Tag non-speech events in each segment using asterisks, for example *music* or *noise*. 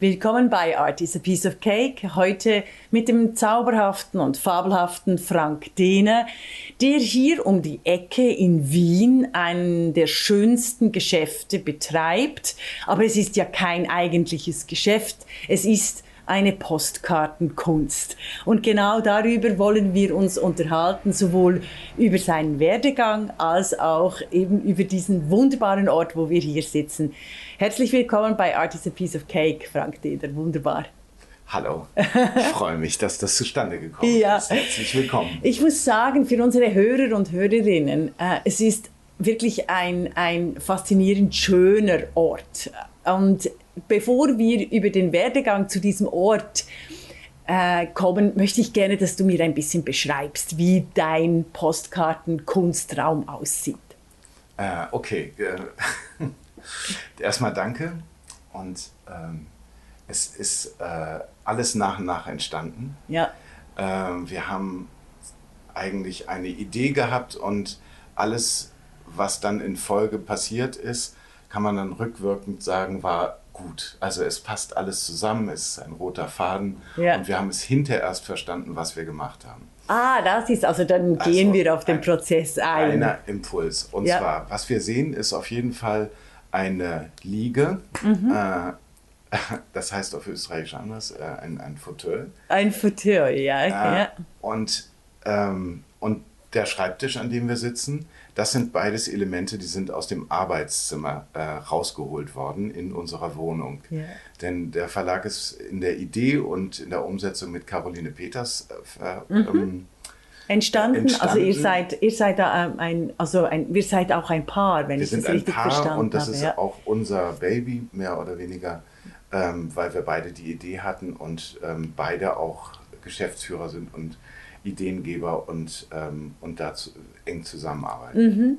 Willkommen bei Art is a Piece of Cake. Heute mit dem zauberhaften und fabelhaften Frank Dehne, der hier um die Ecke in Wien einen der schönsten Geschäfte betreibt. Aber es ist ja kein eigentliches Geschäft. Es ist eine Postkartenkunst. Und genau darüber wollen wir uns unterhalten, sowohl über seinen Werdegang als auch eben über diesen wunderbaren Ort, wo wir hier sitzen. Herzlich willkommen bei Art is a Piece of Cake, Frank Deder. Wunderbar. Hallo, *laughs* ich freue mich, dass das zustande gekommen ja. ist. Herzlich willkommen. Ich muss sagen, für unsere Hörer und Hörerinnen, äh, es ist wirklich ein, ein faszinierend schöner Ort. Und bevor wir über den Werdegang zu diesem Ort äh, kommen, möchte ich gerne, dass du mir ein bisschen beschreibst, wie dein Postkartenkunstraum aussieht. Äh, okay, äh, *laughs* erstmal danke und ähm, es ist äh, alles nach und nach entstanden. Ja. Ähm, wir haben eigentlich eine Idee gehabt und alles, was dann in Folge passiert ist, kann man dann rückwirkend sagen, war gut. Also es passt alles zusammen, es ist ein roter Faden ja. und wir haben es hinterher erst verstanden, was wir gemacht haben. Ah, das ist, also dann also gehen wir auf den ein, Prozess ein. Einer Impuls. Und ja. zwar, was wir sehen, ist auf jeden Fall eine Liege. Mhm. Äh, *laughs* das heißt auf Österreichisch anders, äh, ein, ein Fauteuil. Ein Fauteuil, ja. Äh, ja. Und, ähm, und der Schreibtisch, an dem wir sitzen, das sind beides Elemente, die sind aus dem Arbeitszimmer äh, rausgeholt worden in unserer Wohnung. Yeah. Denn der Verlag ist in der Idee und in der Umsetzung mit Caroline Peters äh, mhm. ähm, entstanden. entstanden. Also ihr seid, ihr seid da ähm, ein, also ein, wir seid auch ein Paar, wenn wir ich das richtig verstanden habe. Und das habe, ist ja. auch unser Baby, mehr oder weniger, ähm, weil wir beide die Idee hatten und ähm, beide auch Geschäftsführer sind und Ideengeber und, ähm, und dazu eng zusammenarbeiten. Mhm.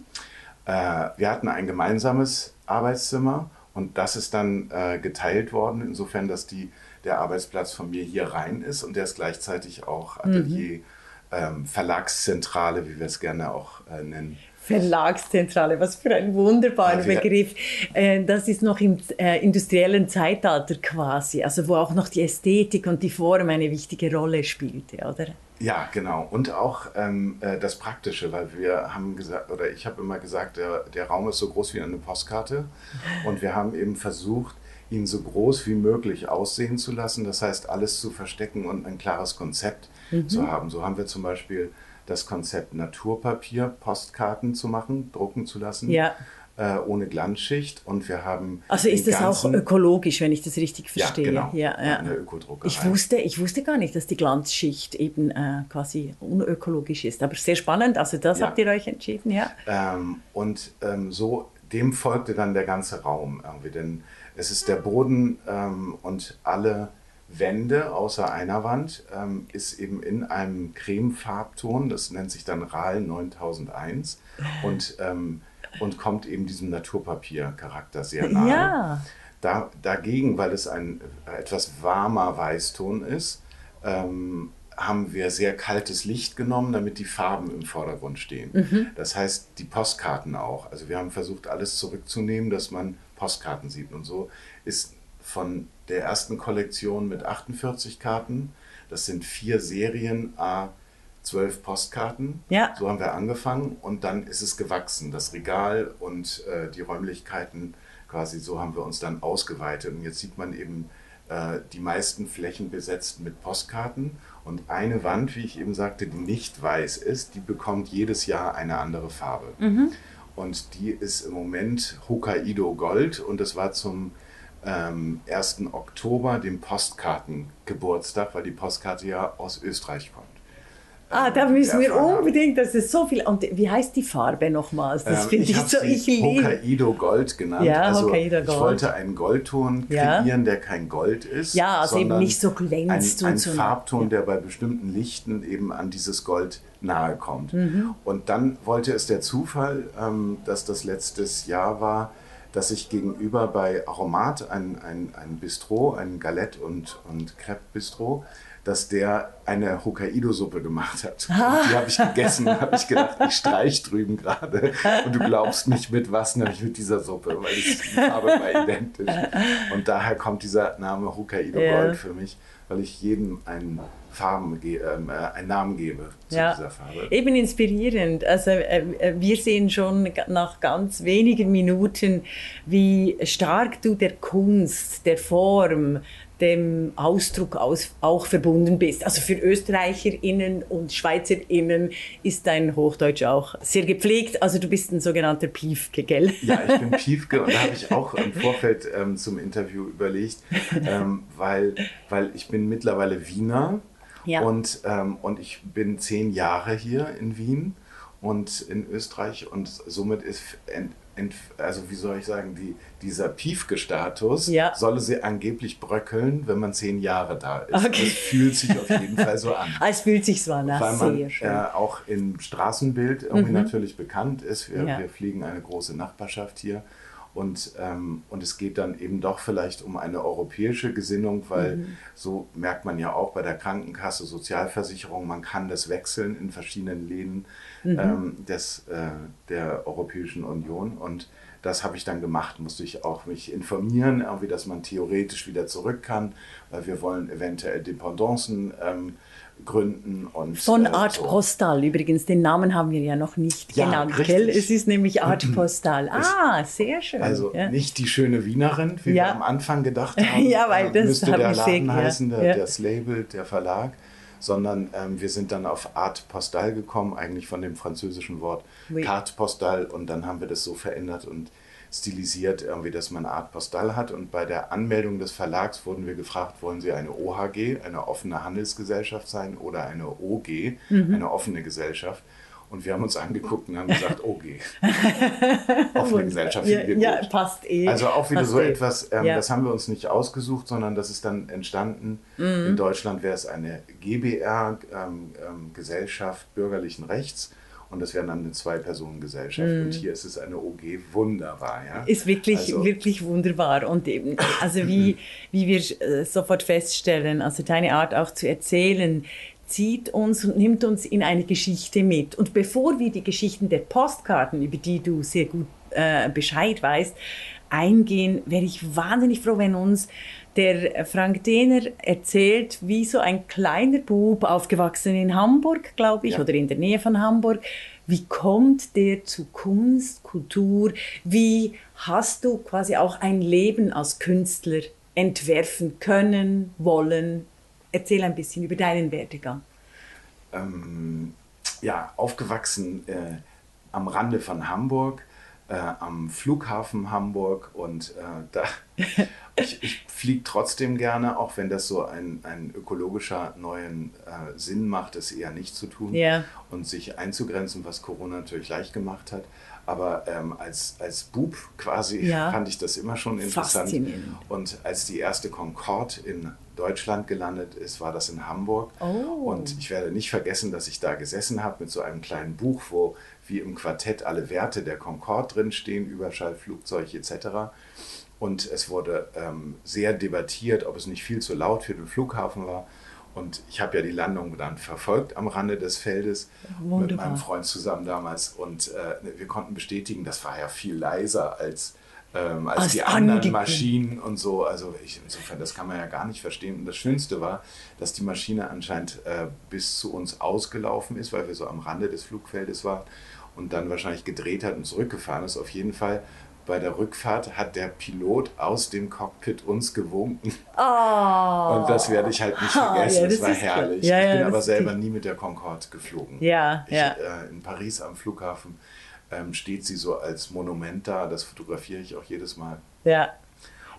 Äh, wir hatten ein gemeinsames Arbeitszimmer und das ist dann äh, geteilt worden, insofern, dass die, der Arbeitsplatz von mir hier rein ist und der ist gleichzeitig auch Atelier, mhm. ähm, Verlagszentrale, wie wir es gerne auch äh, nennen. Verlagszentrale, was für ein wunderbarer ja, Begriff. Äh, das ist noch im äh, industriellen Zeitalter quasi, also wo auch noch die Ästhetik und die Form eine wichtige Rolle spielte, oder? Ja, genau. Und auch ähm, äh, das Praktische, weil wir haben gesagt, oder ich habe immer gesagt, der, der Raum ist so groß wie eine Postkarte. Und wir haben eben versucht, ihn so groß wie möglich aussehen zu lassen. Das heißt, alles zu verstecken und ein klares Konzept mhm. zu haben. So haben wir zum Beispiel das Konzept Naturpapier, Postkarten zu machen, drucken zu lassen. Ja äh, ohne Glanzschicht und wir haben. Also ist das auch ökologisch, wenn ich das richtig verstehe? Ja, genau. Ja, ja. Eine Ökodruckerei. Ich wusste, ich wusste gar nicht, dass die Glanzschicht eben äh, quasi unökologisch ist. Aber sehr spannend, also das ja. habt ihr euch entschieden, ja. Ähm, und ähm, so, dem folgte dann der ganze Raum irgendwie, denn es ist der Boden ähm, und alle Wände außer einer Wand ähm, ist eben in einem Cremefarbton, das nennt sich dann RAL 9001 und ähm, und kommt eben diesem Naturpapiercharakter sehr nahe. Ja. Da, dagegen, weil es ein etwas warmer Weißton ist, ähm, haben wir sehr kaltes Licht genommen, damit die Farben im Vordergrund stehen. Mhm. Das heißt, die Postkarten auch. Also wir haben versucht, alles zurückzunehmen, dass man Postkarten sieht. Und so ist von der ersten Kollektion mit 48 Karten, das sind vier Serien, a zwölf Postkarten. Ja. So haben wir angefangen und dann ist es gewachsen. Das Regal und äh, die Räumlichkeiten quasi so haben wir uns dann ausgeweitet. Und jetzt sieht man eben äh, die meisten Flächen besetzt mit Postkarten. Und eine Wand, wie ich eben sagte, die nicht weiß ist, die bekommt jedes Jahr eine andere Farbe. Mhm. Und die ist im Moment Hokkaido Gold und das war zum ähm, 1. Oktober, dem Postkartengeburtstag, weil die Postkarte ja aus Österreich kommt. Ah, da müssen wir unbedingt, das ist so viel. Und wie heißt die Farbe nochmals? Das ähm, finde ich, ich so, ich liebe. Hokkaido Gold genannt. Ja, also Hokkaido Gold. Ich wollte einen Goldton kreieren, ja. der kein Gold ist. Ja, also eben nicht so glänzt. Ein, ein so Farbton, ja. der bei bestimmten Lichten eben an dieses Gold nahe kommt. Mhm. Und dann wollte es der Zufall, ähm, dass das letztes Jahr war, dass ich gegenüber bei Aromat, ein, ein, ein Bistro, ein Galette- und, und Crepe-Bistro, dass der eine Hokkaido-Suppe gemacht hat. *laughs* Und die habe ich gegessen habe ich gedacht, ich streich drüben gerade. Und du glaubst nicht mit was, nämlich mit dieser Suppe, weil die Farbe war identisch. Und daher kommt dieser Name Hokkaido. Gold für mich, weil ich jedem einen, Farben, ähm, äh, einen Namen gebe zu Ja, dieser Farbe. eben inspirierend. Also äh, äh, wir sehen schon nach ganz wenigen Minuten, wie stark du der Kunst, der Form, dem Ausdruck aus, auch verbunden bist. Also für ÖsterreicherInnen und SchweizerInnen ist dein Hochdeutsch auch sehr gepflegt. Also du bist ein sogenannter Piefke, gell? Ja, ich bin *laughs* Piefke und da habe ich auch im Vorfeld ähm, zum Interview überlegt, ähm, weil, weil ich bin mittlerweile Wiener Ja. und, ähm, und ich bin zehn Jahre hier in Wien und in Österreich und somit ist, also wie soll ich sagen, die, dieser Piefke-Status Ja. solle sie angeblich bröckeln, wenn man zehn Jahre da ist. Okay. Das fühlt sich auf jeden Fall so an. *laughs* Ah, Es fühlt sich so an, Weil man äh, auch im Straßenbild irgendwie natürlich bekannt ist. Wir, Ja. wir fliegen eine große Nachbarschaft hier. Und, ähm, und es geht dann eben doch vielleicht um eine europäische Gesinnung, weil so merkt man ja auch bei der Krankenkasse, Sozialversicherung, man kann das wechseln in verschiedenen Läden ähm, des, äh, der Europäischen Union. Und das habe ich dann gemacht, musste ich auch mich informieren, irgendwie, dass man theoretisch wieder zurück kann, weil wir wollen eventuell Dependancen ähm, gründen. Und, Von äh, Art so. Postal übrigens, den Namen haben wir ja noch nicht Ja, genannt, richtig. gell? Es ist nämlich *clears throat* Art Postal. Ah, sehr schön. Also ja. nicht die schöne Wienerin, wie Ja. wir am Anfang gedacht *laughs* haben. Ja, weil äh, das müsste der sehr Laden geehrt. heißen, der, das Label, der Verlag, sondern ähm, wir sind dann auf Art Postal gekommen, eigentlich von dem französischen Wort Oui. Carte Postal und dann haben wir das so verändert und stilisiert, irgendwie, dass man Art Postal hat. Und bei der Anmeldung des Verlags wurden wir gefragt, wollen Sie eine OHG, eine offene Handelsgesellschaft sein oder eine OG, Mhm. eine offene Gesellschaft. Und wir haben uns angeguckt und haben gesagt, OG. offene *laughs* Gesellschaft ja, ja, gut. passt eh. Also auch wieder Passt so eh. etwas, ähm, Ja. das haben wir uns nicht ausgesucht, sondern das ist dann entstanden. Mhm. In Deutschland wäre es eine GBR, ähm, ähm, Gesellschaft bürgerlichen Rechts. Und das wäre dann eine Zwei-Personen-Gesellschaft. Und hier ist es eine OG, wunderbar. Ja? Mhm. Ist wirklich, Also- wirklich wunderbar. Und eben, also wie, *laughs* wie wir äh, sofort feststellen, also deine Art auch zu erzählen, zieht uns und nimmt uns in eine Geschichte mit. Und bevor wir die Geschichten der Postkarten, über die du sehr gut äh, Bescheid weißt, eingehen, wäre ich wahnsinnig froh, wenn uns der Frank Dehner erzählt, wie so ein kleiner Bub, aufgewachsen in Hamburg, glaube ich, Ja. oder in der Nähe von Hamburg, wie kommt der zu Kunst, Kultur? Wie hast du quasi auch ein Leben als Künstler entwerfen können, wollen? Erzähl ein bisschen über deinen Werdegang. ähm, ja, aufgewachsen äh, am Rande von Hamburg, äh, am Flughafen Hamburg und äh, *laughs* da, ich, ich fliege trotzdem gerne, auch wenn das so ein, ein ökologischer neuen äh, Sinn macht, es eher nicht zu tun Ja. und sich einzugrenzen, was Corona natürlich leicht gemacht hat. Aber ähm, als, als Bub quasi Ja. *laughs* fand ich das immer schon interessant. Faszinierend. Und als die erste Concorde in Deutschland gelandet ist, war das in Hamburg. Oh. Und ich werde nicht vergessen, dass ich da gesessen habe mit so einem kleinen Buch, wo wie im Quartett alle Werte der Concorde drinstehen, Überschall, Flugzeug etc. Und es wurde ähm, sehr debattiert, ob es nicht viel zu laut für den Flughafen war. Und ich habe ja die Landung dann verfolgt am Rande des Feldes mit Wunderbar. meinem Freund zusammen damals. Und äh, wir konnten bestätigen, das war ja viel leiser als, ähm, als, Als die anderen angekündigt. Maschinen und so. Also ich, insofern, das kann man ja gar nicht verstehen. Und das Schönste war, dass die Maschine anscheinend äh, bis zu uns ausgelaufen ist, weil wir so am Rande des Flugfeldes waren und dann wahrscheinlich gedreht hat und zurückgefahren ist. Auf jeden Fall bei der Rückfahrt hat der Pilot aus dem Cockpit uns gewunken. Oh. Und das werde ich halt nicht vergessen. ja, das das war herrlich. Ja, ich ja, bin aber selber nie mit der Concorde geflogen. Ja, ich, ja. Äh, in Paris am Flughafen ähm, steht sie so als Monument da. Das fotografiere ich auch jedes Mal. Ja.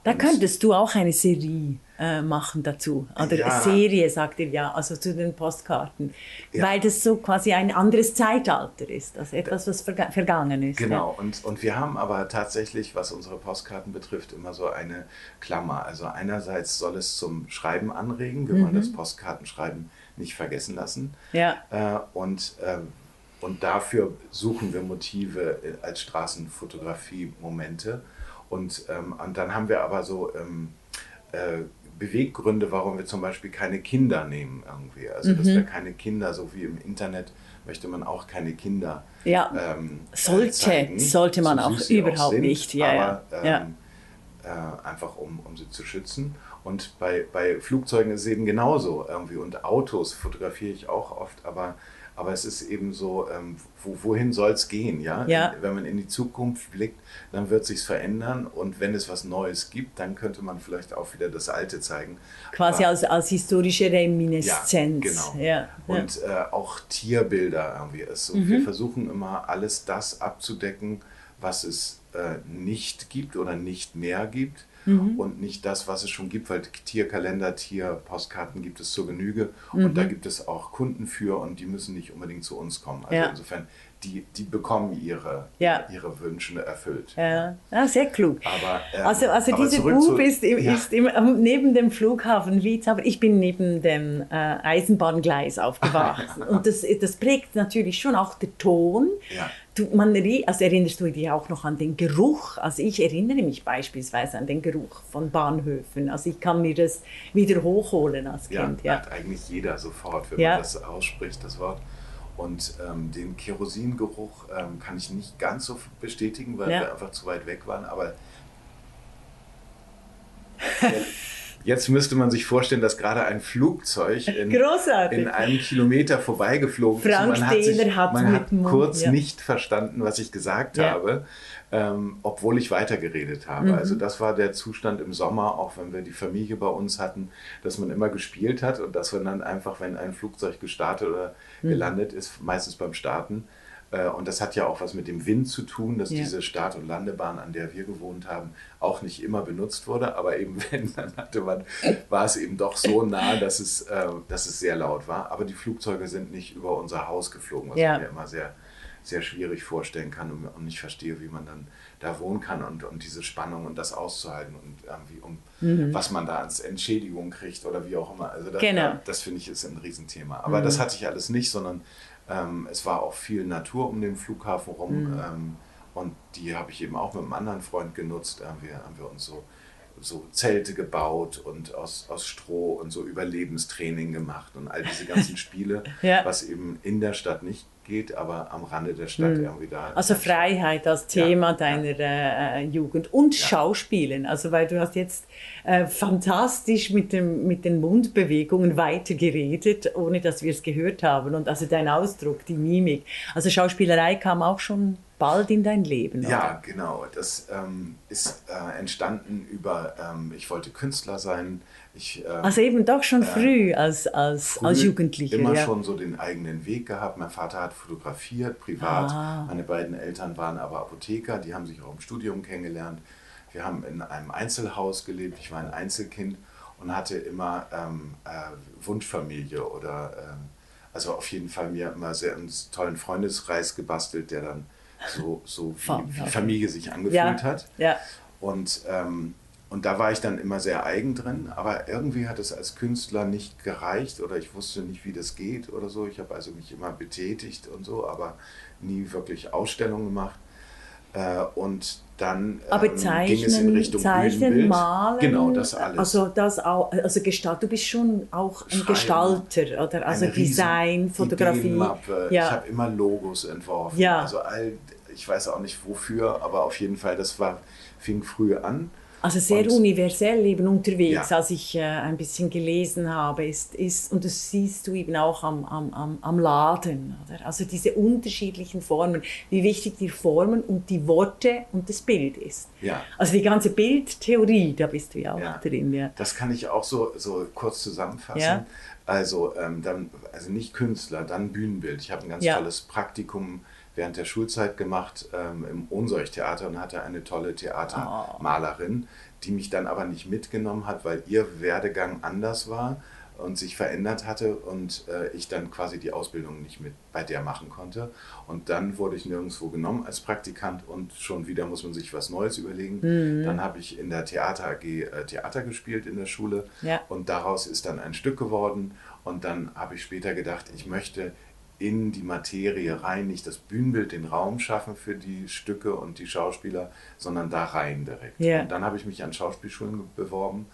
Da könntest du auch eine Serie äh, machen dazu. Oder Ja. Serie, sagt ihr ja, also zu den Postkarten. Ja. Weil das so quasi ein anderes Zeitalter ist, also etwas, was verga vergangen ist. Genau, und, und wir haben aber tatsächlich, was unsere Postkarten betrifft, immer so eine Klammer. Also einerseits soll es zum Schreiben anregen, wir wollen das Postkartenschreiben nicht vergessen lassen. Ja. Äh, und, ähm, und dafür suchen wir Motive äh, als Straßenfotografie-Momente. Und, ähm, und dann haben wir aber so ähm, äh, Beweggründe, warum wir zum Beispiel keine Kinder nehmen irgendwie. Also dass wir keine Kinder, so wie im Internet möchte man auch keine Kinder. Ja, ähm, äh, sollte, zeigen, sollte man so auch überhaupt sind, nicht. Ja, aber, ja. Ähm, ja. Äh, einfach um, um sie zu schützen. Und bei, bei Flugzeugen ist es eben genauso irgendwie. Und Autos fotografiere ich auch oft, aber, aber es ist eben so, ähm, wo, wohin soll es gehen? Ja? Ja. Wenn man in die Zukunft blickt, dann wird sich verändern. Und wenn es was Neues gibt, dann könnte man vielleicht auch wieder das Alte zeigen. Quasi Aber- als, als historische Reminiszenz. ja, genau. Ja. Und äh, auch Tierbilder irgendwie ist so. Mhm. Wir versuchen immer alles das abzudecken, was es äh, nicht gibt oder nicht mehr gibt. Mhm. Und nicht das, was es schon gibt, weil Tierkalender, Tierpostkarten gibt es zur Genüge. Mhm. Und da gibt es auch Kunden für und die müssen nicht unbedingt zu uns kommen. Also Ja. insofern, die, die bekommen ihre, Ja. ihre Wünsche erfüllt. Ja, ja, sehr klug. Aber, ähm, Also, also diese Bub ist, im, Ja. ist im, neben dem Flughafen Wietz, aber ich bin neben dem äh, Eisenbahngleis aufgewachsen. *laughs* Und das, das prägt natürlich schon auch der Ton. Ja. Du, man, also erinnerst du dich auch noch an den Geruch? Also ich erinnere mich beispielsweise an den Geruch von Bahnhöfen. Also ich kann mir das wieder hochholen als Ja, Kind. Ja. hat eigentlich jeder sofort, wenn Ja. man das ausspricht, das Wort. Und ähm, den Kerosingeruch ähm, kann ich nicht ganz so bestätigen, weil Ja. wir einfach zu weit weg waren. Aber *laughs* jetzt müsste man sich vorstellen, dass gerade ein Flugzeug in, in einem Kilometer vorbeigeflogen Frank ist. Man hat, sich, hat's man hat kurz ja. nicht verstanden, was ich gesagt Ja. habe, ähm, obwohl ich weitergeredet habe. Mhm. Also das war der Zustand im Sommer, auch wenn wir die Familie bei uns hatten, dass man immer gespielt hat und dass man dann einfach, wenn ein Flugzeug gestartet oder Mhm. gelandet ist, meistens beim Starten, und das hat ja auch was mit dem Wind zu tun, dass Ja. diese Start- und Landebahn, an der wir gewohnt haben, auch nicht immer benutzt wurde. Aber eben *laughs* wenn, dann hatte man, war es eben doch so nah, dass es, äh, dass es sehr laut war. Aber die Flugzeuge sind nicht über unser Haus geflogen, was Ja. ich mir immer sehr, sehr schwierig vorstellen kann und, und nicht verstehe, wie man dann da wohnen kann und, und diese Spannung und das auszuhalten und irgendwie um was man da als Entschädigung kriegt oder wie auch immer. Also das, Mhm. Genau. das finde ich ist ein Riesenthema. Aber das hatte ich alles nicht, sondern ähm, es war auch viel Natur um den Flughafen rum. Ähm, und die habe ich eben auch mit einem anderen Freund genutzt. Da haben wir, haben wir uns so, so Zelte gebaut und aus, aus Stroh und so Überlebenstraining gemacht und all diese ganzen *laughs* Spiele, Ja. was eben in der Stadt nicht geht, aber am Rande der Stadt irgendwie da. Also Freiheit als Thema Ja, deiner äh, Jugend und Schauspielen. Also weil du hast jetzt äh, fantastisch mit, dem, mit den Mundbewegungen weiter geredet, ohne dass wir es gehört haben. Und also dein Ausdruck, die Mimik. Also Schauspielerei kam auch schon bald in dein Leben. Oder? Ja, genau. Das ähm, ist äh, entstanden über, ähm, ich wollte Künstler sein. Ich, ähm, Also eben doch schon früh als, als, früh als Jugendlicher. immer ja. schon so den eigenen Weg gehabt. Mein Vater hat fotografiert, privat. Ah. Meine beiden Eltern waren aber Apotheker, die haben sich auch im Studium kennengelernt. Wir haben in einem Einzelhaus gelebt, ich war ein Einzelkind und hatte immer ähm, äh, Wunschfamilie oder ähm, also auf jeden Fall mir immer sehr einen tollen Freundeskreis gebastelt, der dann so, so wie, wie Familie sich angefühlt ja, hat. ja. Und, ähm, und da war ich dann immer sehr eigen drin, aber irgendwie hat es als Künstler nicht gereicht oder ich wusste nicht, wie das geht oder so. Ich habe also mich immer betätigt und so, aber nie wirklich Ausstellungen gemacht. Äh, und dann Aber ähm, ging es in zeichnen, Richtung zeichnen, Bühnenbild. malen. Genau, das alles. Also das auch, also Gestalt, du bist schon auch ein Schreiben. Gestalter, oder? Also Design, Fotografie. Ideenmappe. Ich Ja. habe immer Logos entworfen. Ja. Also all, ich weiß auch nicht wofür, aber auf jeden Fall, das war, fing früh an. Also sehr Und- universell eben unterwegs, Ja. als ich äh, ein bisschen gelesen habe, ist, ist, und das siehst du eben auch am, am, am, Laden, oder? Also diese unterschiedlichen Formen, wie wichtig die Formen und die Worte und das Bild ist. Ja. Also die ganze Bildtheorie, da bist du ja auch Ja. drin, ja. Das kann ich auch so, so kurz zusammenfassen. Ja. Also, ähm, dann, also nicht Künstler, dann Bühnenbild. Ich habe ein ganz tolles Praktikum während der Schulzeit gemacht ähm, im Ohnsorg-Theater und hatte eine tolle Theatermalerin, die mich dann aber nicht mitgenommen hat, weil ihr Werdegang anders war und sich verändert hatte und äh, ich dann quasi die Ausbildung nicht mit bei der machen konnte. Und dann wurde ich nirgendwo genommen als Praktikant und schon wieder muss man sich was Neues überlegen. Mhm. Dann habe ich in der Theater AG äh, Theater gespielt in der Schule Ja. und daraus ist dann ein Stück geworden und dann habe ich später gedacht, ich möchte in die Materie rein, nicht das Bühnenbild, den Raum schaffen für die Stücke und die Schauspieler, sondern da rein direkt. Ja. Und dann habe ich mich an Schauspielschulen beworben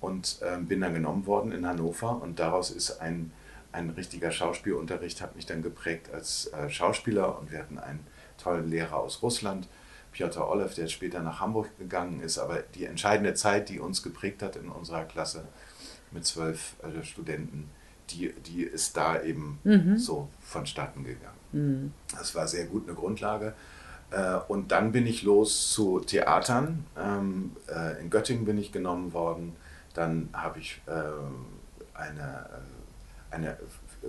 und äh, bin dann genommen worden in Hannover und daraus ist ein, ein richtiger Schauspielunterricht, hat mich dann geprägt als äh, Schauspieler und wir hatten einen tollen Lehrer aus Russland, Piotr Olev, der später nach Hamburg gegangen ist, aber die entscheidende Zeit, die uns geprägt hat in unserer Klasse mit zwölf äh, Studenten, die, die ist da eben Mhm. so vonstatten gegangen. Das war sehr gut eine Grundlage. Äh, Und dann bin ich los zu Theatern. Ähm, äh, In Göttingen bin ich genommen worden. Dann habe ich ähm, eine, äh, eine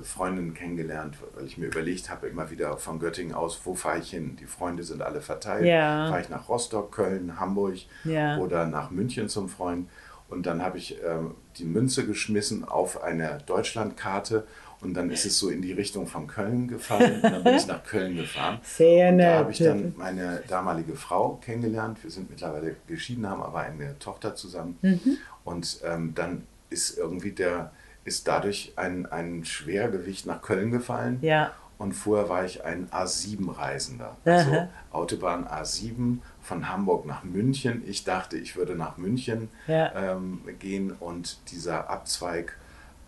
Freundin kennengelernt, weil ich mir überlegt habe, immer wieder von Göttingen aus, wo fahre ich hin? Die Freunde sind alle verteilt. Ja. Fahre ich nach Rostock, Köln, Hamburg Ja. oder nach München zum Freund. Und dann habe ich ähm, die Münze geschmissen auf eine Deutschlandkarte und dann ist es so in die Richtung von Köln gefallen. Und dann bin ich nach Köln gefahren. *laughs* Sehr und nett. da habe ich dann meine damalige Frau kennengelernt. Wir sind mittlerweile geschieden, haben aber eine Tochter zusammen. Mhm. Und ähm, dann ist irgendwie der, ist dadurch ein, ein Schwergewicht nach Köln gefallen. Ja. Und vorher war ich ein A7-Reisender. Also Aha. Autobahn A7 von Hamburg nach München. Ich dachte, ich würde nach München Ja. ähm, gehen und dieser Abzweig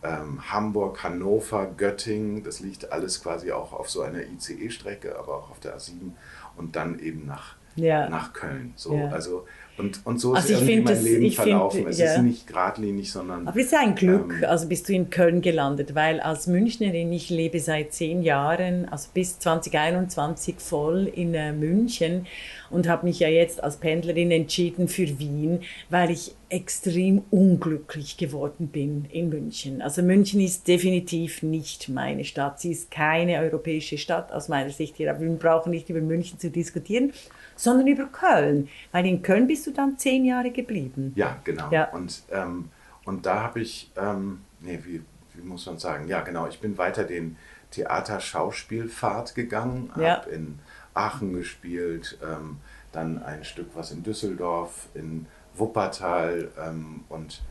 ähm, Hamburg, Hannover, Göttingen, das liegt alles quasi auch auf so einer ICE-Strecke, aber auch auf der A7 und dann eben nach, Ja. nach Köln. So, Ja. also, und, und so ist Also irgendwie mein das- Leben ich find, verlaufen. es ja. ist nicht geradlinig, sondern Aber es ist ein Glück, Ähm, also bist du in Köln gelandet, weil als Münchnerin, ich lebe seit zehn Jahren, also bis 2021 voll in äh, München und habe mich ja jetzt als Pendlerin entschieden für Wien, weil ich extrem unglücklich geworden bin in München. Also München ist definitiv nicht meine Stadt. Sie ist keine europäische Stadt aus meiner Sicht hier, aber wir brauchen nicht über München zu diskutieren, sondern über Köln, weil in Köln bist du dann zehn Jahre geblieben. Ja, genau. Ja. Und, ähm, und da habe ich, ähm, nee, wie, wie muss man sagen? Ja, genau, ich bin weiter den Theater-Schauspielpfad gegangen, Ja. habe in Aachen gespielt, ähm, dann ein Stück was in Düsseldorf, in Wuppertal ähm, und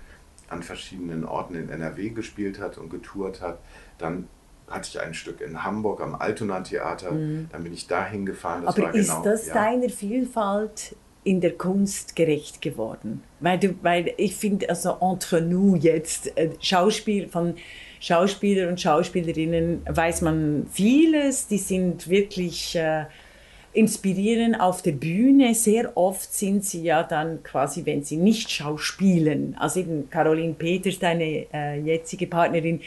an verschiedenen Orten in NRW gespielt hat und getourt hat. Dann hatte ich ein Stück in Hamburg am Altona Theater, dann bin ich da hingefahren. Das Mhm. Aber ist genau, das ja. deiner Vielfalt in der Kunst gerecht geworden? Weil, du, weil ich finde, also entre nous jetzt, äh, Schauspiel von Schauspieler und Schauspielerinnen weiß man vieles, die sind wirklich äh, inspirieren auf der Bühne. Sehr oft sind sie ja dann quasi, wenn sie nicht schauspielen, also eben Caroline Peters, deine äh, jetzige Partnerin,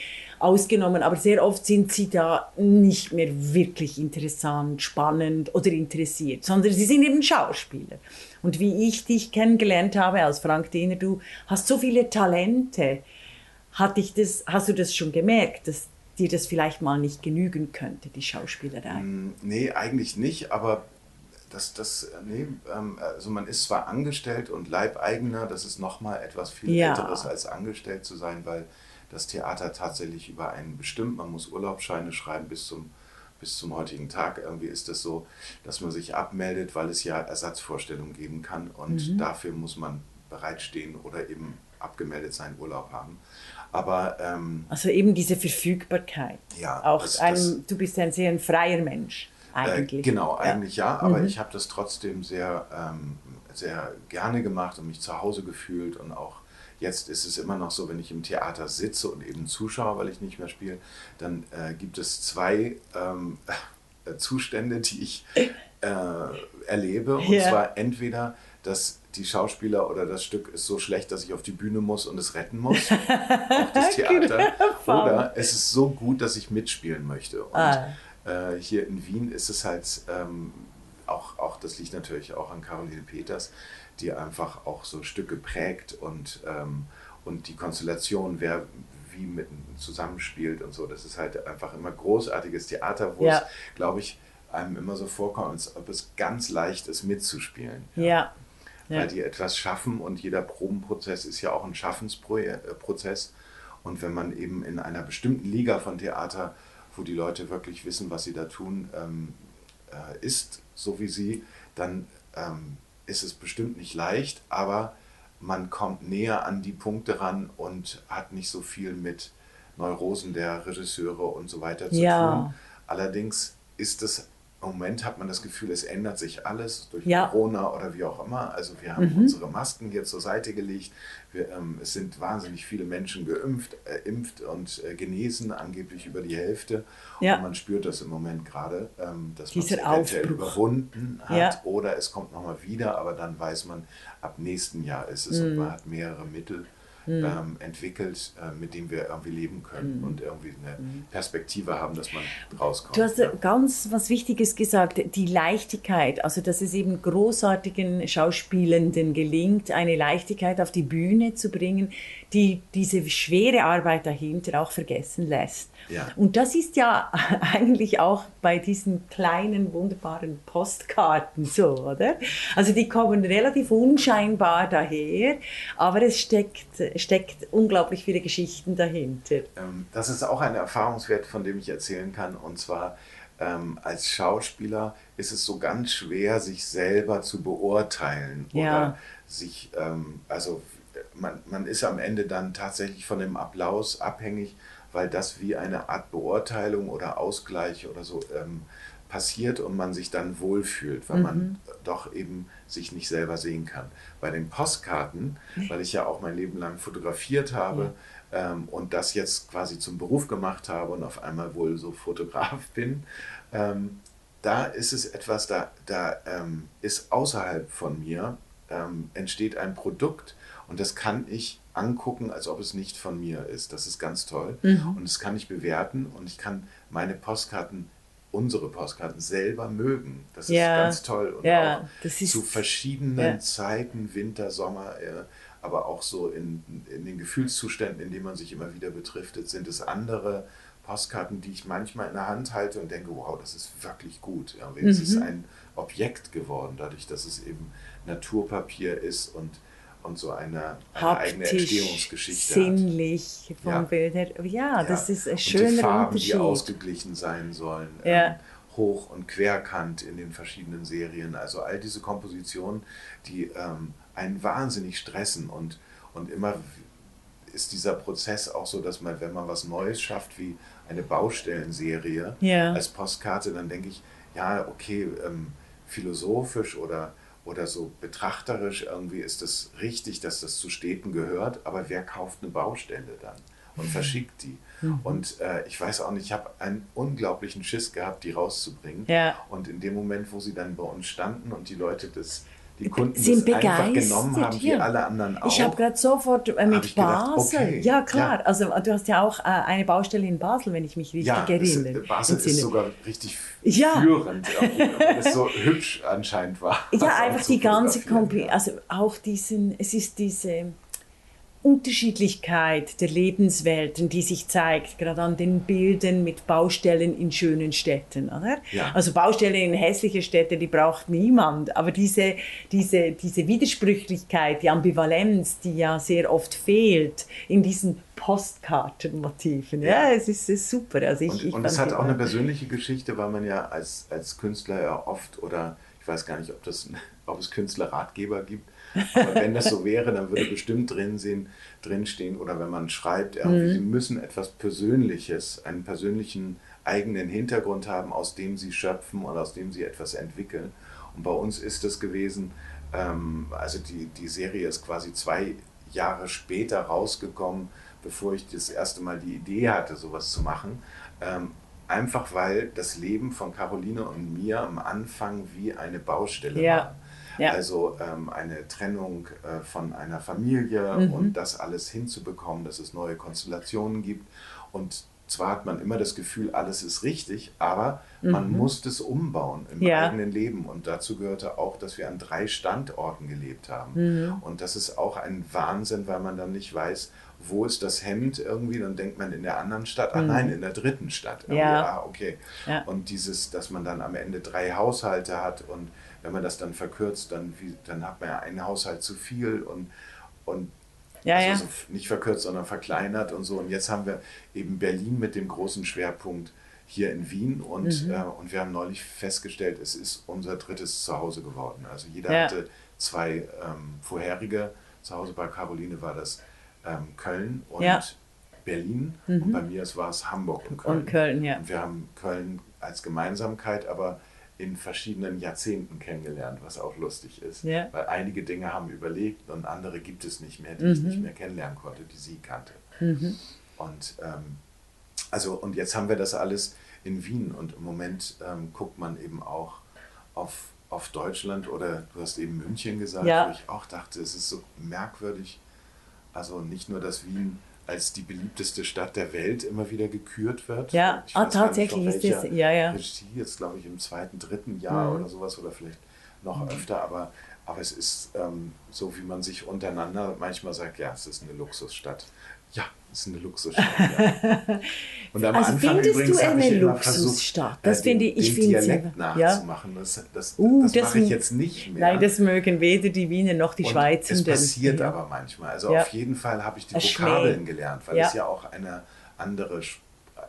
ausgenommen, aber sehr oft sind sie da nicht mehr wirklich interessant, spannend oder interessiert, sondern sie sind eben Schauspieler. Und wie ich dich kennengelernt habe als Frank Diener, du hast so viele Talente. Hat dich das, hast du das schon gemerkt, dass dir das vielleicht mal nicht genügen könnte, die Schauspielerei? Mm, Nee, eigentlich nicht, aber das, das, nee, ähm, also man ist zwar angestellt und Leibeigener, das ist nochmal etwas viel Ja. Älteres als angestellt zu sein, weil das Theater tatsächlich über einen bestimmt, man muss Urlaubsscheine schreiben bis zum, bis zum heutigen Tag. Irgendwie ist es so, dass man sich abmeldet, weil es ja Ersatzvorstellungen geben kann und dafür muss man bereitstehen oder eben abgemeldet sein, Urlaub haben. Aber ähm, Also eben diese Verfügbarkeit. Ja, Auch das- ein, das- du bist ein sehr ein freier Mensch eigentlich. Äh, genau, Ja. eigentlich ja, aber ich habe das trotzdem sehr, ähm, sehr gerne gemacht und mich zu Hause gefühlt und auch jetzt ist es immer noch so, wenn ich im Theater sitze und eben zuschaue, weil ich nicht mehr spiele, dann äh, gibt es zwei ähm, äh, Zustände, die ich äh, erlebe. Und Ja. zwar entweder, dass die Schauspieler oder das Stück ist so schlecht, dass ich auf die Bühne muss und es retten muss, *laughs* auch das Theater. Oder es ist so gut, dass ich mitspielen möchte. Und Ah. äh, hier in Wien ist es halt ähm, auch, auch, das liegt natürlich auch an Caroline Peters, die einfach auch so Stücke prägt und, ähm, und die Konstellation, wer wie mit zusammenspielt und so. Das ist halt einfach immer großartiges Theater, wo Ja. es, glaube ich, einem immer so vorkommt, als ob es ganz leicht ist mitzuspielen. Ja. Ja. Weil die etwas schaffen und jeder Probenprozess ist ja auch ein Schaffensprozess. Und wenn man eben in einer bestimmten Liga von Theater, wo die Leute wirklich wissen, was sie da tun, ähm, äh, ist, so wie sie, dann ähm, ist es bestimmt nicht leicht, aber man kommt näher an die Punkte ran und hat nicht so viel mit Neurosen der Regisseure und so weiter zu Ja. tun. Allerdings ist es im Moment hat man das Gefühl, es ändert sich alles durch Ja. Corona oder wie auch immer. Also wir haben unsere Masken hier zur Seite gelegt. Wir, ähm, es sind wahnsinnig viele Menschen geimpft, äh, impft und äh, genesen, angeblich über die Hälfte. Ja. Und man spürt das im Moment gerade, ähm, dass man es eventuell Aufbruch. überwunden hat Ja. oder es kommt nochmal wieder, aber dann weiß man, ab nächsten Jahr ist es und Mhm. man hat mehrere Mittel ähm, entwickelt, äh, mit denen wir irgendwie leben können und irgendwie eine Perspektive haben, dass man rauskommt. Mhm. Du hast ja. ganz was Wichtiges gesagt, die Leichtigkeit, also dass es eben großartigen Schauspielenden gelingt, eine Leichtigkeit auf die Bühne zu bringen, die diese schwere Arbeit dahinter auch vergessen lässt. Ja. Und das ist ja *laughs* eigentlich auch bei diesen kleinen, wunderbaren Postkarten so, oder? Also die kommen relativ unscheinbar daher, aber es steckt, steckt unglaublich viele Geschichten dahinter. Ähm, das ist auch ein Erfahrungswert, von dem ich erzählen kann. Und zwar ähm, als Schauspieler ist es so ganz schwer, sich selber zu beurteilen Ja. oder sich, ähm, also man, man ist am Ende dann tatsächlich von dem Applaus abhängig, weil das wie eine Art Beurteilung oder Ausgleich oder so ähm, passiert und man sich dann wohlfühlt, weil man doch eben sich nicht selber sehen kann. Bei den Postkarten, weil ich ja auch mein Leben lang fotografiert habe ähm, und das jetzt quasi zum Beruf gemacht habe und auf einmal wohl so Fotograf bin, ähm, da ist es etwas, da, da ähm, ist außerhalb von mir, ähm, entsteht ein Produkt und das kann ich angucken, als ob es nicht von mir ist. Das ist ganz toll. Und das kann ich bewerten und ich kann meine Postkarten, unsere Postkarten selber mögen. Das ist Ja. ganz toll. Und Ja, auch ist- zu verschiedenen ja. Zeiten, Winter, Sommer, äh, aber auch so in, in den Gefühlszuständen, in denen man sich immer wieder betrifft, sind es andere Postkarten, die ich manchmal in der Hand halte und denke, wow, das ist wirklich gut. Es Mhm. ist ein Objekt geworden, dadurch, dass es eben Naturpapier ist und, und so eine, eine eigene Entstehungsgeschichte hat. sinnlich vom Ja. Bild her. Ja, das Ja. ist ein und schöner die Farben, Unterschied. die ausgeglichen sein sollen. Ja. Ähm, hoch- und querkant in den verschiedenen Serien. Also all diese Kompositionen, die ähm, einen wahnsinnig stressen und, und immer ist dieser Prozess auch so, dass man, wenn man was Neues schafft, wie eine Baustellenserie Ja. als Postkarte, dann denke ich, ja, okay, ähm, philosophisch oder, oder so betrachterisch irgendwie ist es richtig, dass das zu Städten gehört, aber wer kauft eine Baustelle dann und verschickt die? Mhm. Und äh, ich weiß auch nicht, ich habe einen unglaublichen Schiss gehabt, die rauszubringen. Ja. Und in dem Moment, wo sie dann bei uns standen und die Leute das, die Kunden Sind das einfach begeistert, genommen haben, wie ja. alle anderen auch. Ich habe gerade sofort äh, mit ich gedacht, Basel. okay, ja, klar. ja. Also du hast ja auch äh, eine Baustelle in Basel, wenn ich mich richtig ja, erinnere. Basel entsinne. ist sogar richtig Ja. führend, weil es *laughs* so hübsch anscheinend war. das Ja, *laughs* einfach die ganze Kombi, also auch diesen, es ist diese Unterschiedlichkeit der Lebenswelten, die sich zeigt, gerade an den Bildern mit Baustellen in schönen Städten, oder? Ja. Also Baustellen in hässliche Städte, die braucht niemand, aber diese, diese, diese Widersprüchlichkeit, die Ambivalenz, die ja sehr oft fehlt in diesen Postkartenmotiven, ja, Ja. es ist, es ist super. Also ich, Und, ich und es hat auch eine persönliche Geschichte, weil man ja als, als Künstler ja oft oder ich weiß gar nicht, ob, das, *laughs* ob es Künstlerratgeber gibt, aber wenn das so wäre, dann würde bestimmt drin, sehen, drin stehen oder wenn man schreibt, irgendwie, Mhm. sie müssen etwas Persönliches, einen persönlichen eigenen Hintergrund haben, aus dem sie schöpfen und aus dem sie etwas entwickeln. Und bei uns ist es gewesen, ähm, also die, die Serie ist quasi zwei Jahre später rausgekommen, bevor ich das erste Mal die Idee hatte, sowas zu machen. Ähm, einfach weil das Leben von Caroline und mir am Anfang wie eine Baustelle Ja. war. Ja. Also ähm, eine Trennung äh, von einer Familie Mhm. und das alles hinzubekommen, dass es neue Konstellationen gibt. Und zwar hat man immer das Gefühl, alles ist richtig, aber man muss es umbauen im Mhm. Ja. eigenen Leben. Und dazu gehörte auch, dass wir an drei Standorten gelebt haben. Mhm. Und das ist auch ein Wahnsinn, weil man dann nicht weiß, wo ist das Hemd irgendwie, dann denkt man in der anderen Stadt, ah nein, in der dritten Stadt. Mhm. Ja. Ah, okay. Ja. Und dieses, dass man dann am Ende drei Haushalte hat und wenn man das dann verkürzt, dann, wie, dann hat man ja einen Haushalt zu viel und, und Ja, also ja. So nicht verkürzt, sondern verkleinert und so. Und jetzt haben wir eben Berlin mit dem großen Schwerpunkt hier in Wien und, Mhm. äh, und wir haben neulich festgestellt, es ist unser drittes Zuhause geworden. Also jeder Ja. hatte zwei ähm, vorherige Zuhause. Bei Caroline war das ähm, Köln und Ja. Berlin und bei mir war es Hamburg und Köln. Und Köln, ja. Und wir haben Köln als Gemeinsamkeit, aber in verschiedenen Jahrzehnten kennengelernt, was auch lustig ist. Ja. Weil einige Dinge haben überlegt und andere gibt es nicht mehr, die ich nicht mehr kennenlernen konnte, die sie kannte. Und ähm, also und jetzt haben wir das alles in Wien und im Moment ähm, guckt man eben auch auf, auf Deutschland oder du hast eben München gesagt, Ja. wo ich auch dachte, es ist so merkwürdig. Also nicht nur, dass Wien als die beliebteste Stadt der Welt immer wieder gekürt wird. Ja, nicht, tatsächlich ist das- ja, ja. Regie, jetzt glaube ich im zweiten, dritten Jahr Mhm. oder sowas oder vielleicht noch öfter, aber, aber es ist ähm, so, wie man sich untereinander manchmal sagt, ja, es ist eine Luxusstadt. Ja, ist eine Luxusstadt. Ja. *laughs* Und am Also Anfang findest übrigens du eine Luxusstadt? Das äh, finde ich- den Dialekt ja. nachzumachen. Das, das, Uh, das, das mache ich jetzt nicht mehr. Nein, das mögen weder die Wiener noch die Und Schweizer. Es passiert aber manchmal. Also Ja. auf jeden Fall habe ich die. Vokabeln gelernt, weil Ja. es ja auch eine andere Sp-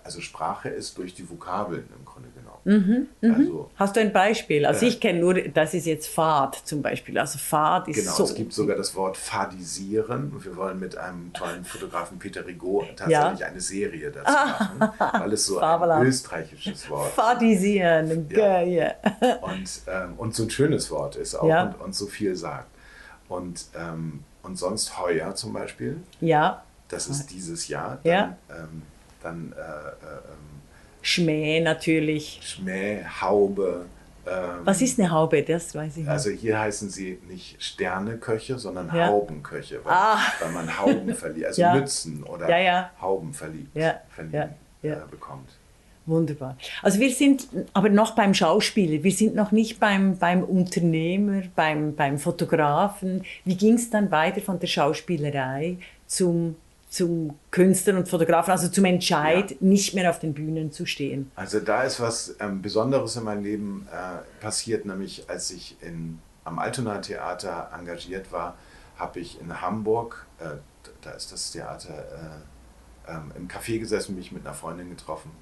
also Sprache ist durch die Vokabeln im Grunde genommen. Also Hast du ein Beispiel? Also Äh. ich kenne nur, das ist jetzt Fahrt zum Beispiel. Also Fahrt ist Genau, so. es gibt sogar das Wort Fadisieren. Und wir wollen mit einem tollen Fotografen Peter Rigaud tatsächlich eine Serie dazu machen, weil es so ein Fabelhaft. österreichisches Wort ist. Fadisieren, Ja. geil. und, ähm, und so ein schönes Wort ist auch Ja. und, und so viel sagt. Und, ähm, und sonst heuer zum Beispiel, Ja, das ist dieses Jahr, dann, Ja. ähm, dann äh, äh, ähm, Schmäh natürlich. Schmäh, Haube. Ähm, Was ist eine Haube? Das weiß ich nicht. Also hier heißen sie nicht Sterneköche, sondern Ja. Haubenköche, weil, Ah. weil man Hauben *laughs* verliebt, also Ja. Mützen oder Ja. Hauben verliebt, ja. Äh, bekommt. Wunderbar. Also wir sind aber noch beim Schauspieler, wir sind noch nicht beim, beim Unternehmer, beim, beim Fotografen. Wie ging es dann weiter von der Schauspielerei zum, zum Künstler und Fotografen, also zum Entscheid, Ja. nicht mehr auf den Bühnen zu stehen? Also da ist was ähm, Besonderes in meinem Leben äh, passiert, nämlich als ich in, am Altona Theater engagiert war, habe ich in Hamburg, äh, da ist das Theater, äh, ähm, im Café gesessen, mich mit einer Freundin getroffen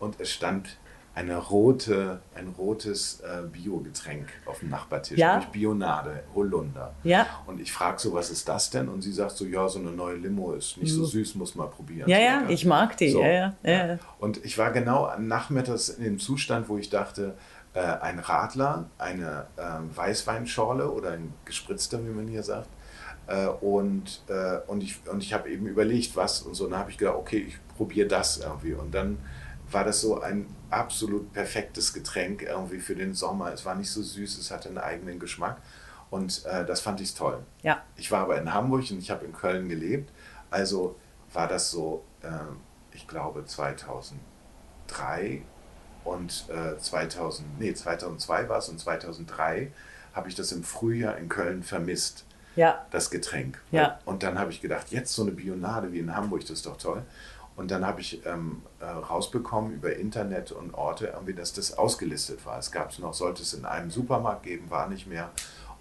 und es stand eine rote, ein rotes äh, Bio-Getränk auf dem Nachbartisch, Ja. nämlich Bionade, Holunder. Ja. Und ich frage so, was ist das denn? Und sie sagt so, ja, so eine neue Limo ist nicht so süß, muss mal probieren. Mhm. Ja, So ja, lecker. ich mag die. So, Ja, ja, ja. ja. Und ich war genau nachmittags in dem Zustand, wo ich dachte, äh, ein Radler, eine äh, Weißweinschorle oder ein gespritzter, wie man hier sagt. Äh, und, äh, und ich, und ich habe eben überlegt, was und so. Und dann habe ich gedacht, okay, ich probiere das irgendwie. Und dann war das so ein absolut perfektes Getränk irgendwie für den Sommer. Es war nicht so süß, es hatte einen eigenen Geschmack. Und äh, das fand ich toll. ja. Ich war aber in Hamburg und ich habe in Köln gelebt. Also war das so, äh, ich glaube 2003 und äh, 2000, nee, 2002 war es und 2003 habe ich das im Frühjahr in Köln vermisst, ja. das Getränk. Ja. Und dann habe ich gedacht, jetzt so eine Bionade wie in Hamburg, das ist doch toll. Und dann habe ich ähm, äh, rausbekommen über Internet und Orte, irgendwie, dass das ausgelistet war. Es gab es noch, sollte es in einem Supermarkt geben, war nicht mehr.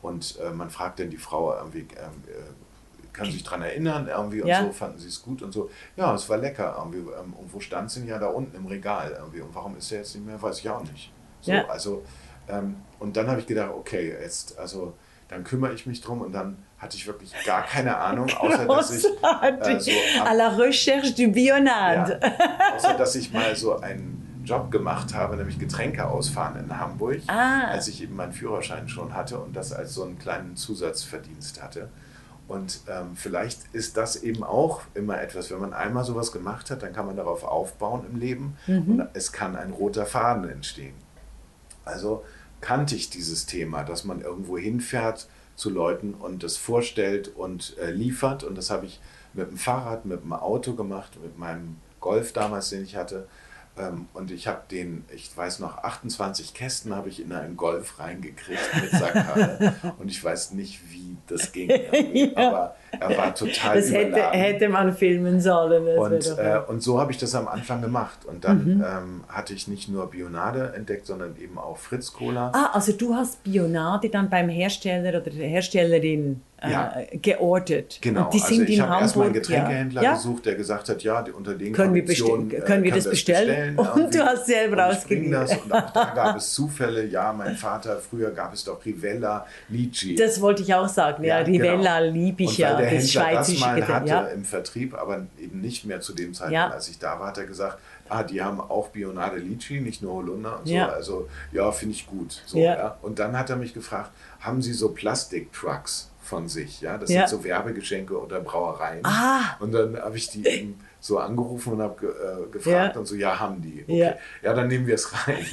Und äh, man fragt dann die Frau irgendwie, ähm, äh, kann sich daran erinnern irgendwie und Ja. so, fanden sie es gut und so. Ja, es war lecker irgendwie. Ähm, und wo stand es denn? Ja, da unten im Regal irgendwie. Und warum ist der jetzt nicht mehr? Weiß ich auch nicht. So, Ja. also, ähm, und dann habe ich gedacht, okay, jetzt, also, dann kümmere ich mich drum und dann hatte ich wirklich gar keine Ahnung, *laughs* außer dass ich äh, so ab- à la recherche du Bionade. ja. Außer dass ich mal so einen Job gemacht habe, nämlich Getränke ausfahren in Hamburg, Ah. als ich eben meinen Führerschein schon hatte und das als so einen kleinen Zusatzverdienst hatte. Und ähm, vielleicht ist das eben auch immer etwas, wenn man einmal sowas gemacht hat, dann kann man darauf aufbauen im Leben und es kann ein roter Faden entstehen. Also kannte ich dieses Thema, dass man irgendwo hinfährt zu Leuten und das vorstellt und äh, liefert. Und das habe ich mit dem Fahrrad, mit dem Auto gemacht, mit meinem Golf damals, den ich hatte. Ähm, und ich habe den, ich weiß noch, 28 Kästen habe ich in einen Golf reingekriegt mit Sackkarre. *laughs* und ich weiß nicht, wie das ging. *laughs* Ja. Aber er war total Das hätte, hätte man filmen sollen. Und, äh, und so habe ich das am Anfang gemacht. Und dann ähm, hatte ich nicht nur Bionade entdeckt, sondern eben auch Fritz Cola. Ah, also du hast Bionade dann beim Hersteller oder der Herstellerin äh, ja. geortet. Genau. Und die also sind ich in habe erstmal einen Getränkehändler ja. gesucht, der gesagt hat, ja, unter den können wir, bestellen, können wir das bestellen? *laughs* Und irgendwie. du hast selber Und ich ausgegeben. das. Und auch da gab *laughs* es Zufälle. Ja, mein Vater, früher gab es doch Rivella, Litchi. Das wollte ich auch sagen. Ja, Rivella genau. liebe ich und ja. Der das Händler das mal hatte Ja. im Vertrieb, aber eben nicht mehr zu dem Zeitpunkt, Ja. als ich da war, hat er gesagt, ah, die haben auch Bionade Litchi, nicht nur Holunder und so. Ja. Also ja, finde ich gut. So, Ja. Und dann hat er mich gefragt, haben Sie so Plastiktrucks von sich? Ja, das sind so Werbegeschenke oder Brauereien. Ah. Und dann habe ich die eben so angerufen und habe ge äh, gefragt Ja. und so, ja, haben die. Okay. Ja. Ja. dann nehmen wir es rein.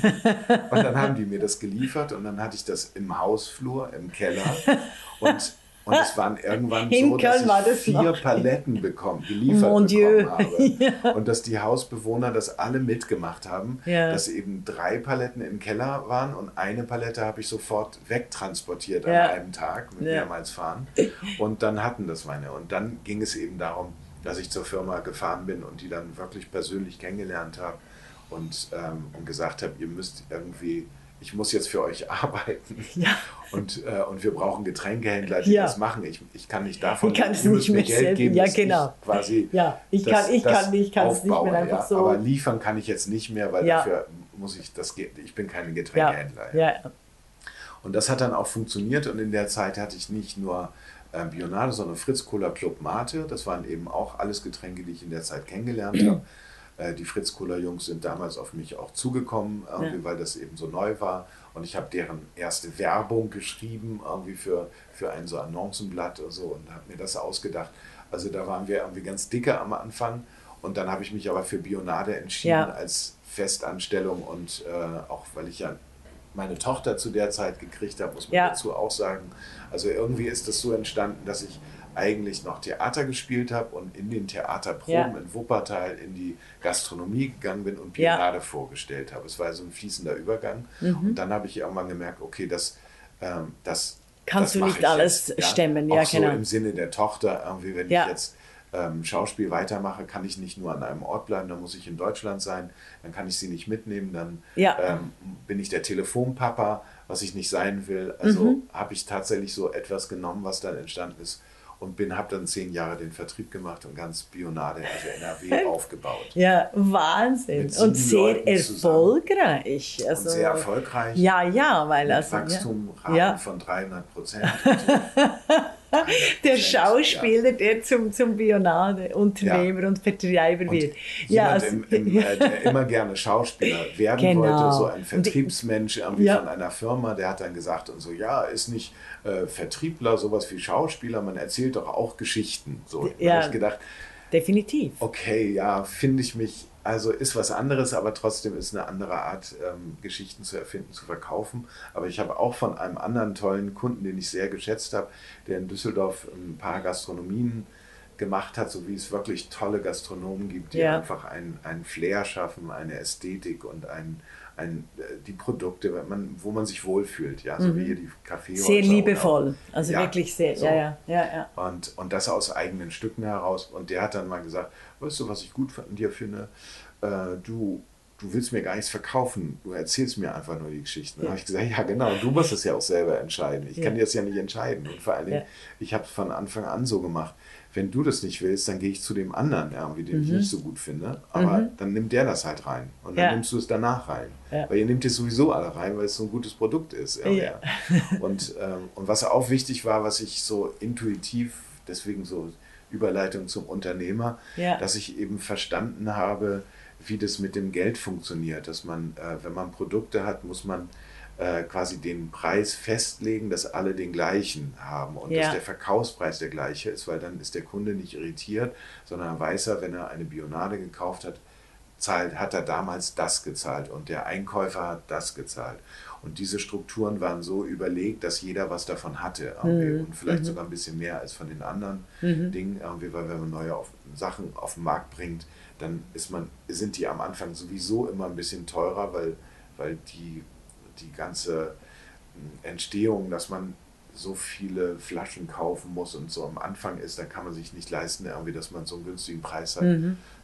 und dann haben die mir das geliefert und dann hatte ich das im Hausflur, im Keller. *laughs* Und, und es waren irgendwann In so, dass Köln war ich das vier noch. Paletten bekommen, geliefert Mon Dieu. bekommen habe. *laughs* Und dass die Hausbewohner das alle mitgemacht haben, Ja. dass eben drei Paletten im Keller waren und eine Palette habe ich sofort wegtransportiert Ja. an einem Tag mit Ja. mehrmals fahren. Und dann hatten das meine. Und dann ging es eben darum, dass ich zur Firma gefahren bin und die dann wirklich persönlich kennengelernt habe und, ähm, und gesagt habe, ihr müsst irgendwie, ich muss jetzt für euch *laughs* arbeiten. Ja. Und, äh, und wir brauchen Getränkehändler, die Ja. das machen. Ich, ich kann nicht davon, Ich kann es nicht mehr Geld selbst- geben, ja, genau. ich quasi Ja, ich das- kann- ich das kann ich kann es nicht mehr einfach ja. so- Aber liefern kann ich jetzt nicht mehr, weil Ja. dafür muss ich das, ge- ich bin kein. Getränkehändler. Ja. Und das hat dann auch funktioniert und in der Zeit hatte ich nicht nur äh, Bionade, sondern Fritz Cola Club Mate. Das waren eben auch alles Getränke, die ich in der Zeit kennengelernt habe. Äh, die Fritz Cola Jungs sind damals auf mich auch zugekommen, Ja. weil das eben so neu war. Und ich habe deren erste Werbung geschrieben, irgendwie für, für ein so Annoncenblatt und so und habe mir das ausgedacht. Also da waren wir irgendwie ganz dicke am Anfang. Und dann habe ich mich aber für Bionade entschieden Ja. als Festanstellung und äh, auch weil ich ja meine Tochter zu der Zeit gekriegt habe, muss man Ja. dazu auch sagen. Also irgendwie ist das so entstanden, dass ich eigentlich noch Theater gespielt habe und in den Theaterproben Ja. in Wuppertal in die Gastronomie gegangen bin und Ja. Bionade vorgestellt habe. Es war so ein fließender Übergang. Mhm. Und dann habe ich irgendwann gemerkt, okay, das, ähm, das Kannst das du nicht ich alles jetzt, stemmen, auch ja, so genau. im Sinne der Tochter, irgendwie, wenn Ja. ich jetzt ähm, Schauspiel weitermache, kann ich nicht nur an einem Ort bleiben, dann muss ich in Deutschland sein, dann kann ich sie nicht mitnehmen, dann Ja. ähm, bin ich der Telefonpapa, was ich nicht sein will. Also Mhm. habe ich tatsächlich so etwas genommen, was dann entstanden ist und bin, habe dann zehn Jahre den Vertrieb gemacht und ganz Bionade, also NRW, *laughs* aufgebaut. Ja, Wahnsinn. Und sehr Leuten erfolgreich. Also, und sehr erfolgreich. Ja, ja, weil mit also. Wachstumraten ja. von 300 Prozent. *laughs* *laughs* Der Schauspieler, der zum, zum Bionade-Unternehmer und Vertreiber wird. Ja, Jemand, also, im, im, äh, der *laughs* immer gerne Schauspieler werden Genau. wollte, so ein Vertriebsmensch irgendwie Ja. von einer Firma, der hat dann gesagt und so, ja, ist nicht äh, Vertriebler sowas wie Schauspieler, man erzählt doch auch Geschichten. So, da Ja. habe ich gedacht, definitiv. okay, ja, finde ich mich, also ist was anderes, aber trotzdem ist eine andere Art, ähm, Geschichten zu erfinden, zu verkaufen. Aber ich habe auch von einem anderen tollen Kunden, den ich sehr geschätzt habe, der in Düsseldorf ein paar Gastronomien gemacht hat, so wie es wirklich tolle Gastronomen gibt, die Ja. einfach ein, ein Flair schaffen, eine Ästhetik und ein, ein, äh, die Produkte, man, wo man sich wohlfühlt, ja, so wie hier die Kaffee. Mhm. Sehr liebevoll. Also Ja, wirklich sehr. so. Ja, ja, ja, ja. Und, und das aus eigenen Stücken heraus. Und der hat dann mal gesagt, weißt du, was ich gut an dir finde? Äh, du, du willst mir gar nichts verkaufen, du erzählst mir einfach nur die Geschichten. Dann habe ich gesagt, ja genau, du musst es ja auch selber entscheiden. Ich kann Ja. das ja nicht entscheiden. Und vor allen Dingen, Ja. ich habe es von Anfang an so gemacht, wenn du das nicht willst, dann gehe ich zu dem anderen, irgendwie, den ich nicht so gut finde. Aber dann nimmt der das halt rein. Und dann Mhm. Ja. nimmst du es danach rein. Ja. Weil ihr nehmt es sowieso alle rein, weil es so ein gutes Produkt ist. Ja. Und, ähm, und was auch wichtig war, was ich so intuitiv, deswegen so Überleitung zum Unternehmer, Ja. dass ich eben verstanden habe, wie das mit dem Geld funktioniert. Dass man, äh, wenn man Produkte hat, muss man äh, quasi den Preis festlegen, dass alle den gleichen haben und Ja. dass der Verkaufspreis der gleiche ist, weil dann ist der Kunde nicht irritiert, sondern weiß er, wenn er eine Bionade gekauft hat, zahlt, hat er damals das gezahlt und der Einkäufer hat das gezahlt. Und diese Strukturen waren so überlegt, dass jeder was davon hatte. irgendwie. Und vielleicht sogar ein bisschen mehr als von den anderen Dingen. Irgendwie, weil wenn man neue auf, Sachen auf den Markt bringt, dann man, sind die am Anfang sowieso immer ein bisschen teurer, weil, weil die, die ganze mh, Entstehung, dass man so viele Flaschen kaufen muss und so am Anfang ist, dann kann man sich nicht leisten, irgendwie, dass man so einen günstigen Preis hat.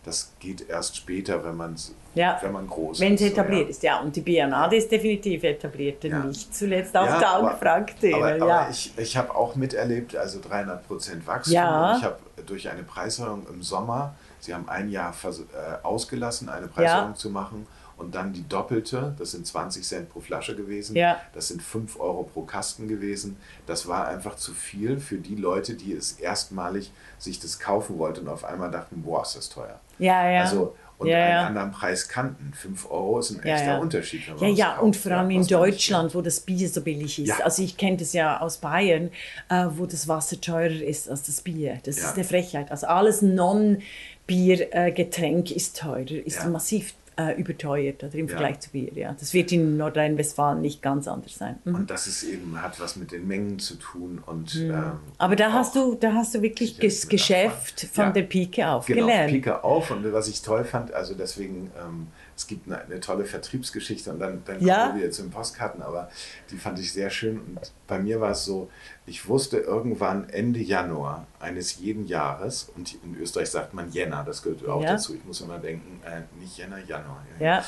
Das geht erst später, wenn, man's, ja. wenn man groß wenn ist. Wenn es etabliert so, ist, ja. Und die Biennale ist definitiv etabliert, ja. nicht zuletzt auf ja, aber, Frank Aber, ja. aber ich, ich habe auch miterlebt, also 300 Prozent Wachstum. Ja. Und ich habe durch eine Preiserhöhung im Sommer, Sie haben ein Jahr äh, ausgelassen, eine Preiserhöhung zu machen und dann die doppelte, das sind 20 Cent pro Flasche gewesen, ja. das sind 5 Euro pro Kasten gewesen. Das war einfach zu viel für die Leute, die es erstmalig sich das kaufen wollten und auf einmal dachten, boah, ist das teuer. Ja, ja. Also, und ja, einen ja. anderen Preis kannten. 5 Euro ist ein echter ja, ja. Unterschied. ja, ja, und vor allem in Deutschland, wo das Bier so billig ist. Also ich kenne das ja aus Bayern, äh, wo das Wasser teurer ist als das Bier. Das ist eine Frechheit. Also alles Non-Bier-Getränk ist teurer, ist massiv äh, überteuert oder im Vergleich zu Bier. Ja. Das wird in Nordrhein-Westfalen nicht ganz anders sein. Mhm. Und das ist eben, hat was mit den Mengen zu tun. Und, mhm. ähm, Aber da hast, du, da hast du wirklich das Geschäft von ja. der Pike auf genau, gelernt. Pike auf. Und was ich toll fand, also deswegen, ähm, es gibt eine, eine, tolle Vertriebsgeschichte und dann, dann ja. kommen wir wieder zu den Postkarten, aber die fand ich sehr schön. Und bei mir war es so, ich wusste irgendwann Ende Januar eines jeden Jahres, und in Österreich sagt man Jänner, das gehört auch ja. dazu, ich muss immer denken, äh, nicht Jänner, Januar. Ja.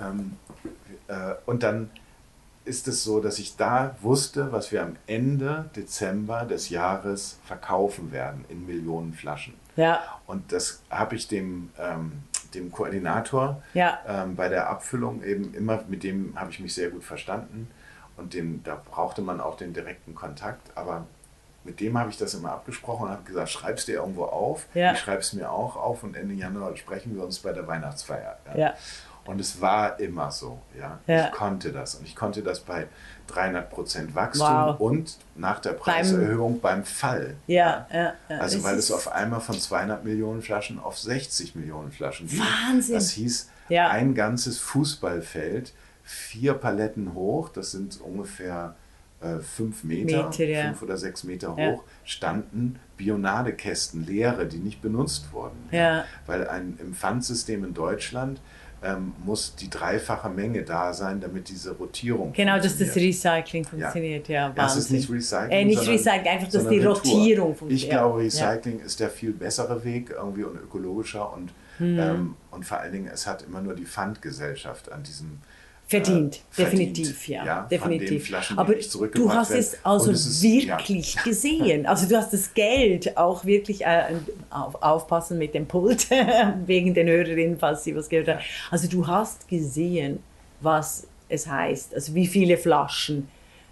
Ähm, äh, und dann ist es so, dass ich da wusste, was wir am Ende Dezember des Jahres verkaufen werden in Millionen Flaschen. Ja. Und das habe ich dem, ähm, dem Koordinator ja. ähm, bei der Abfüllung eben immer, mit dem habe ich mich sehr gut verstanden. Und den, da brauchte man auch den direkten Kontakt. Aber mit dem habe ich das immer abgesprochen und habe gesagt, schreib's dir irgendwo auf. Ja. Ich schreibe es mir auch auf und Ende Januar sprechen wir uns bei der Weihnachtsfeier. Ja. Ja. Und es war immer so. Ja? ja. Ich konnte das. Und ich konnte das bei 300 Prozent Wachstum wow. und nach der Preiserhöhung beim, beim Fall. Ja, ja, ja. Also, weil es auf einmal von 200 Millionen Flaschen auf 60 Millionen Flaschen ging. Wahnsinn. Das hieß, ein ganzes Fußballfeld vier Paletten hoch, das sind ungefähr äh, fünf Meter, Meter ja. fünf oder sechs Meter hoch, ja. standen Bionadekästen, leere, die nicht benutzt wurden. Ja. Weil ein, im Pfandsystem in Deutschland ähm, muss die dreifache Menge da sein, damit diese Rotierung Genau, dass das Recycling funktioniert, ja. ja das ist nicht Recycling. Äh, nicht sondern, Recycling, einfach, dass die Rotierung funktioniert. Ich glaube, Recycling ist der viel bessere Weg irgendwie und ökologischer und, hm. ähm, und vor allen Dingen, es hat immer nur die Pfandgesellschaft an diesem Verdient, äh, definitiv, verdient, ja, ja definitiv. Aber du hast werden. es also es ist, wirklich ja. gesehen. Also du hast das Geld auch wirklich äh, auf, aufpassen mit dem Pult *laughs* wegen den Hörerinnen, falls sie was gehört haben. Also du hast gesehen, was es heißt, also wie viele Flaschen,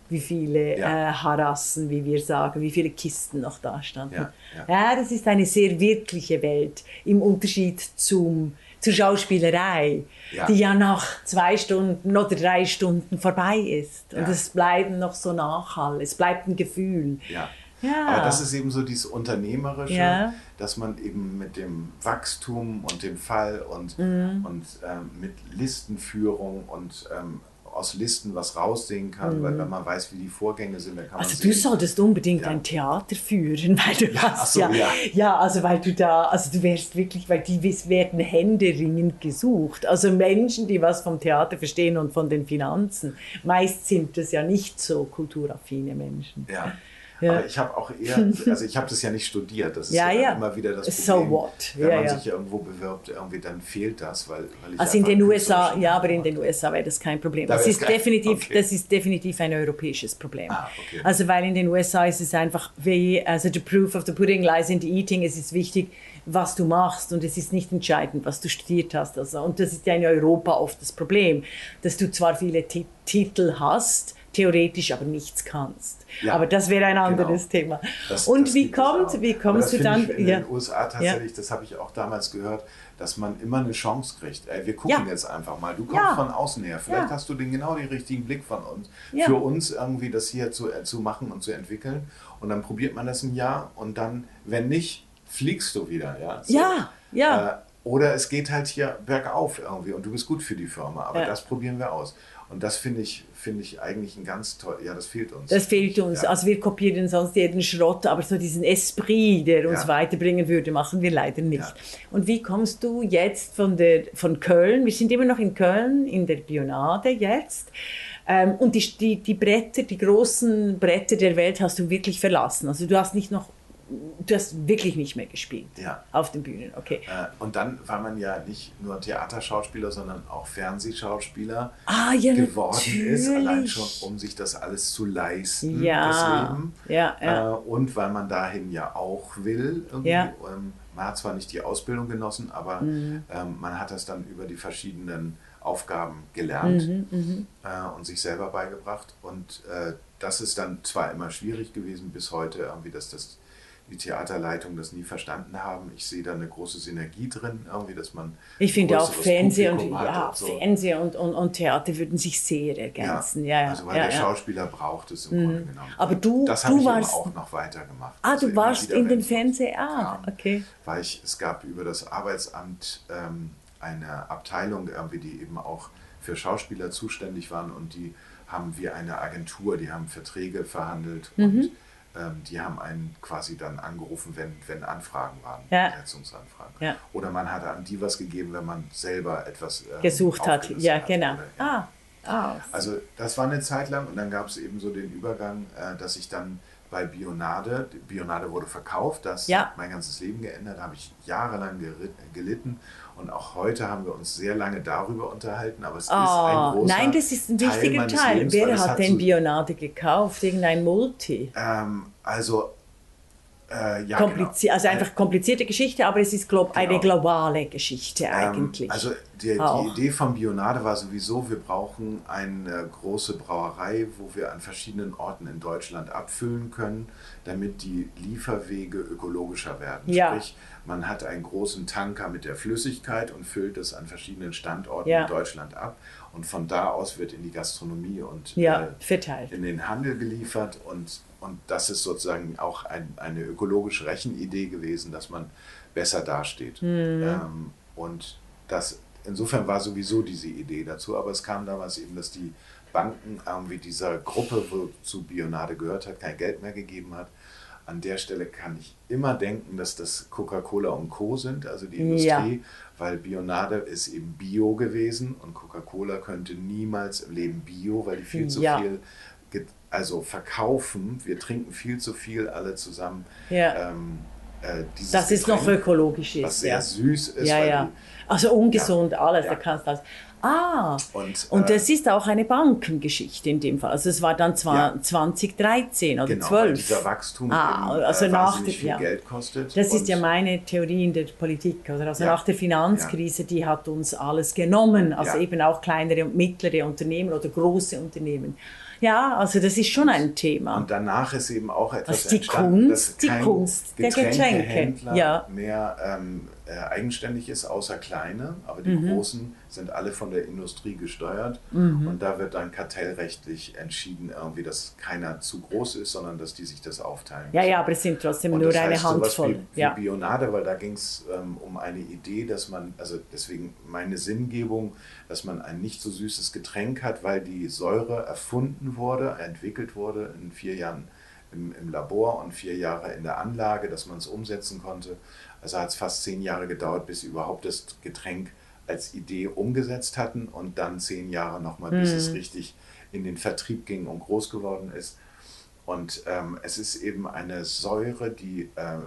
wie viele ja. äh, Harassen, wie wir sagen, wie viele Kisten noch da standen. Ja, ja, das ist eine sehr wirkliche Welt im Unterschied zum zur Schauspielerei, ja. die ja nach zwei Stunden oder drei Stunden vorbei ist. Und Ja. es bleibt noch so Nachhall, es bleibt ein Gefühl. Ja. Ja. Aber das ist eben so dieses Unternehmerische, Ja. dass man eben mit dem Wachstum und dem Fall und, Mhm. und ähm, mit Listenführung und ähm, aus Listen was raussehen kann, weil wenn man weiß, wie die Vorgänge sind, dann kann man Mhm. Also du sehen, solltest unbedingt Ja. ein Theater führen, *laughs* weil du Ja, hast so, ja, ja. ja, also weil du da, also du wärst wirklich, weil die werden händeringend gesucht. Also Menschen, die was vom Theater verstehen und von den Finanzen. Meist sind das ja nicht so kulturaffine Menschen. Ja. Ja. Aber ich habe auch eher, *laughs* also ich habe das ja nicht studiert, das ist Ja, ja, immer wieder das So Problem. what? Wenn man sich irgendwo bewirbt, irgendwie dann fehlt das, weil, weil ich Also in den USA, ja, aber in den USA wäre das kein Problem. Da Das ist, kein- definitiv, okay. das ist definitiv ein europäisches Problem. Ah, okay. Also weil in den USA ist es einfach, wie, also the proof of the pudding lies in the eating. Es ist wichtig, was du machst und es ist nicht entscheidend, was du studiert hast. Also, und das ist ja in Europa oft das Problem, dass du zwar viele Ti- Titel hast, theoretisch aber nichts kannst. Ja, aber das wäre ein genau. anderes Thema. Das- und das wie kommt, wie kommst du dann? In ja. den USA tatsächlich, das habe ich auch damals gehört, dass man immer eine Chance kriegt. Ey, wir gucken Ja. jetzt einfach mal. Du kommst Ja. von außen her. Vielleicht Ja. hast du den genau den richtigen Blick von uns. Für uns irgendwie das hier zu, äh, zu machen und zu entwickeln. Und dann probiert man das ein Jahr und dann, wenn nicht, fliegst du wieder. Ja, So. Ja, ja. Äh, oder es geht halt hier bergauf irgendwie und du bist gut für die Firma. Aber das probieren wir aus. Und das finde ich, finde ich eigentlich ein ganz toll. Ja, das fehlt uns. Das fehlt uns. Ja. Also wir kopieren sonst jeden Schrott, aber so diesen Esprit, der uns Ja. weiterbringen würde, machen wir leider nicht. Ja. Und wie kommst du jetzt von, der, von Köln, wir sind immer noch in Köln, in der Bionade jetzt, ähm, und die, die, die Bretter, die großen Bretter der Welt hast du wirklich verlassen. Also du hast nicht noch du hast wirklich nicht mehr gespielt Ja. auf den Bühnen, okay. Äh, Und dann war man ja nicht nur Theaterschauspieler, sondern auch Fernsehschauspieler Ah, ja, geworden ist, allein natürlich. schon, um sich das alles zu leisten, Ja, das Leben. ja, ja. Äh, und weil man dahin ja auch will. Irgendwie. Ja. Ähm, man hat zwar nicht die Ausbildung genossen, aber Mhm. ähm, man hat das dann über die verschiedenen Aufgaben gelernt Mhm, äh, und sich selber beigebracht. Und das ist dann zwar immer schwierig gewesen bis heute, irgendwie, dass das die Theaterleitung das nie verstanden haben. Ich sehe da eine große Synergie drin, irgendwie, dass man Ich finde auch Fernsehen und, ja, und so. Und, und, und Theater würden sich sehr ergänzen. Ja, ja, also weil ja, der. Schauspieler braucht es im Grunde genommen. Aber du- das du warst- auch noch weitergemacht. Ah, Also du warst in es Fernsehen. Ah, okay. Weil ich, es gab über das Arbeitsamt ähm, eine Abteilung, irgendwie, die eben auch für Schauspieler zuständig waren und die haben wir eine Agentur, die haben Verträge verhandelt Mhm. und ähm, die haben einen quasi dann angerufen, wenn, wenn Anfragen waren, Ja. Besetzungsanfragen. Ja. Oder man hatte an die was gegeben, wenn man selber etwas ähm, Gesucht hat. Ja, hat genau. oder- ja. Ah, ah. Also das war eine Zeit lang und dann gab es eben so den Übergang, äh, dass ich dann bei Bionade, Bionade wurde verkauft, das Ja. hat mein ganzes Leben geändert, da habe ich jahrelang gelitten und auch heute haben wir uns sehr lange darüber unterhalten, aber es ist ein Ah, großer nein, das ist ein Teil wichtiger meines Teil. Lebens, Wer es hat denn so, Bionade gekauft? Irgendein Multi? ähm, Also, äh, ja Komplizi also einfach komplizierte Geschichte, aber es ist glaub, eine Genau. globale Geschichte eigentlich. Ähm, also die, die. Idee von Bionade war sowieso, wir brauchen eine große Brauerei, wo wir an verschiedenen Orten in Deutschland abfüllen können, damit die Lieferwege ökologischer werden. Ja. Sprich, man hat einen großen Tanker mit der Flüssigkeit und füllt es an verschiedenen Standorten Ja. in Deutschland ab. Und von da aus wird in die Gastronomie und ja, äh, in den Handel geliefert und, und das ist sozusagen auch ein, eine ökologische Rechenidee gewesen, dass man besser dasteht. Ähm, und das, insofern war sowieso diese Idee dazu, aber es kam damals eben, dass die Banken irgendwie dieser Gruppe, wozu Bionade gehört hat, kein Geld mehr gegeben hat. An der Stelle kann ich immer denken, dass das Coca-Cola und Co. sind, also die Ja. Industrie, weil Bionade ist eben Bio gewesen und Coca-Cola könnte niemals im Leben Bio, weil die viel zu Ja. viel also verkaufen. Wir trinken viel zu viel alle zusammen. Ja. Ähm, äh, Das ist noch Getränk, ökologisch was ist. sehr Ja, süß ist. ja. ja. die- Also ungesund, alles, Ja. da kannst du das. Ah, Und, und äh, das ist auch eine Bankengeschichte in dem Fall. Also es war dann zwar Ja. 2013 oder genau, weil 12. dieser Wachstum Ah, eben, also äh, nach dem- viel ja. Geld kostet. Das ist ja meine Theorie in der Politik. Oder? Also Ja. nach der Finanzkrise, die hat uns alles genommen. Also Ja. eben auch kleinere und mittlere Unternehmen oder große Unternehmen. Ja, also das ist schon ein Thema. Und danach ist eben auch etwas Also die entstanden, Kunst, dass die Kunst der Getränke, Getränkehändler ja. mehr ähm, äh, eigenständig ist, außer kleine. Aber die Mhm. großen sind alle von der Industrie gesteuert. Und da wird dann kartellrechtlich entschieden, irgendwie, dass keiner zu groß ist, sondern dass die sich das aufteilen. ja, müssen. ja, aber es sind trotzdem Und nur das eine heißt, sowas Handvoll. Wie, wie ja. Bionade, weil da ging es ähm, um eine Idee, dass man, also deswegen meine Sinngebung, dass man ein nicht so süßes Getränk hat, weil die Säure erfunden wurde, entwickelt wurde in vier Jahren im, im Labor und vier Jahre in der Anlage, dass man es umsetzen konnte. Also hat es fast zehn Jahre gedauert, bis sie überhaupt das Getränk als Idee umgesetzt hatten und dann zehn Jahre nochmal, bis Mhm. es richtig in den Vertrieb ging und groß geworden ist. Und ähm, es ist eben eine Säure, die äh,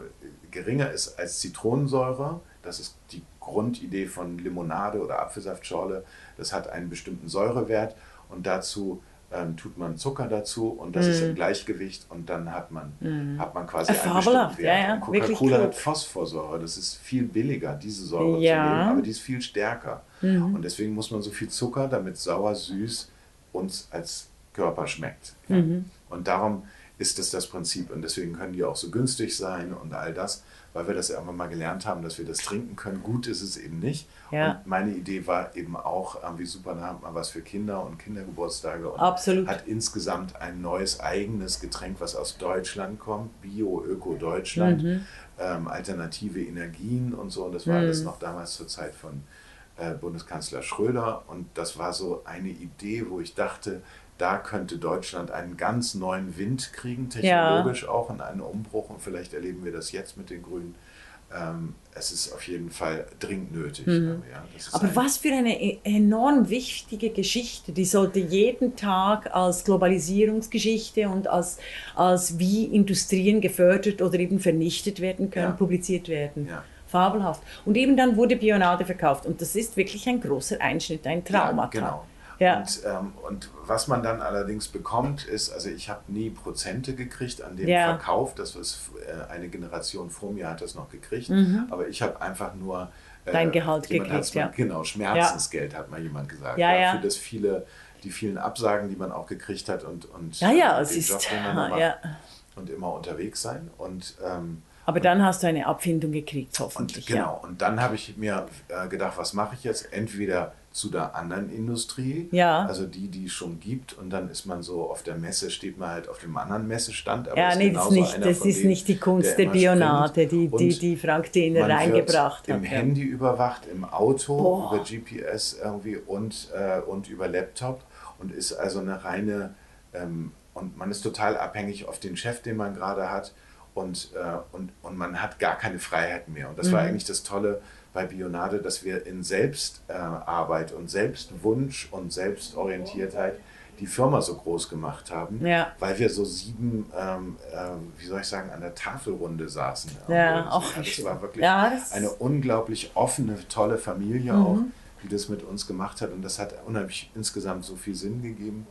geringer ist als Zitronensäure. Das ist die Grundidee von Limonade oder Apfelsaftschorle. Das hat einen bestimmten Säurewert und dazu ähm, tut man Zucker dazu und das ist im Gleichgewicht und dann hat man, hat man quasi Äh, einen bestimmten Wert. ja, ja, Coca-Cola hat Phosphorsäure, das ist viel billiger, diese Säure Ja. zu nehmen, aber die ist viel stärker. Mhm. Und deswegen muss man so viel Zucker, damit sauer, süß uns als Körper schmeckt. Mhm. Und darum ist es das Prinzip. Und deswegen können die auch so günstig sein und all das, weil wir das irgendwann mal gelernt haben, dass wir das trinken können. Gut ist es eben nicht. Ja. Und meine Idee war eben auch, irgendwie super, da hat man was für Kinder und Kindergeburtstage. Und Absolut. Hat insgesamt ein neues eigenes Getränk, was aus Deutschland kommt, Bio, Öko Deutschland, Mhm. ähm, alternative Energien und so. Und das war alles noch damals zur Zeit von äh, Bundeskanzler Schröder. Und das war so eine Idee, wo ich dachte, da könnte Deutschland einen ganz neuen Wind kriegen, technologisch auch, und einen Umbruch. Und vielleicht erleben wir das jetzt mit den Grünen. ähm, es ist auf jeden Fall dringend nötig. Mhm. Ja, Aber was für eine e-, enorm wichtige Geschichte, die sollte jeden Tag als Globalisierungsgeschichte und als, als wie Industrien gefördert oder eben vernichtet werden können, ja. publiziert werden. Ja. Fabelhaft. Und eben dann wurde Bionade verkauft und das ist wirklich ein großer Einschnitt, ein Traumata. Ja, genau. Ja. Und, ähm, und was man dann allerdings bekommt, ist, also ich habe nie Prozente gekriegt an dem ja. Verkauf, das was äh, eine Generation vor mir hat das noch gekriegt, mhm. aber ich habe einfach nur äh, dein Gehalt gekriegt, mal, ja. Genau, Schmerzensgeld ja. hat mal jemand gesagt. Ja, ja. Für das viele, die vielen Absagen, die man auch gekriegt hat und, und ja, ja, es ist, Job, ja. und immer unterwegs sein und ähm, aber dann hast du eine Abfindung gekriegt, hoffentlich. Und, genau, und dann habe ich mir äh, gedacht, was mache ich jetzt? Entweder zu der anderen Industrie, ja. also die, die es schon gibt. Und dann ist man so auf der Messe, steht man halt auf dem anderen Messestand. Aber ja, nee, das, ist nicht, das ist nicht die Kunst der, der Bionade, die, die, die Frank Dehner reingebracht hat. Im ja. Handy überwacht, im Auto, Boah. über GPS irgendwie und, äh, und über Laptop und ist also eine reine, ähm, und man ist total abhängig auf den Chef, den man gerade hat. Und, äh, und, und man hat gar keine Freiheit mehr. Und das mhm. war eigentlich das Tolle bei Bionade, dass wir in Selbstarbeit und Selbstwunsch und Selbstorientiertheit die Firma so groß gemacht haben, ja. weil wir so sieben, ähm, äh, wie soll ich sagen, an der Tafelrunde saßen. Ja, auch ja, das war wirklich ja, das eine unglaublich offene, tolle Familie mhm. auch, die das mit uns gemacht hat und das hat unheimlich insgesamt so viel Sinn gegeben.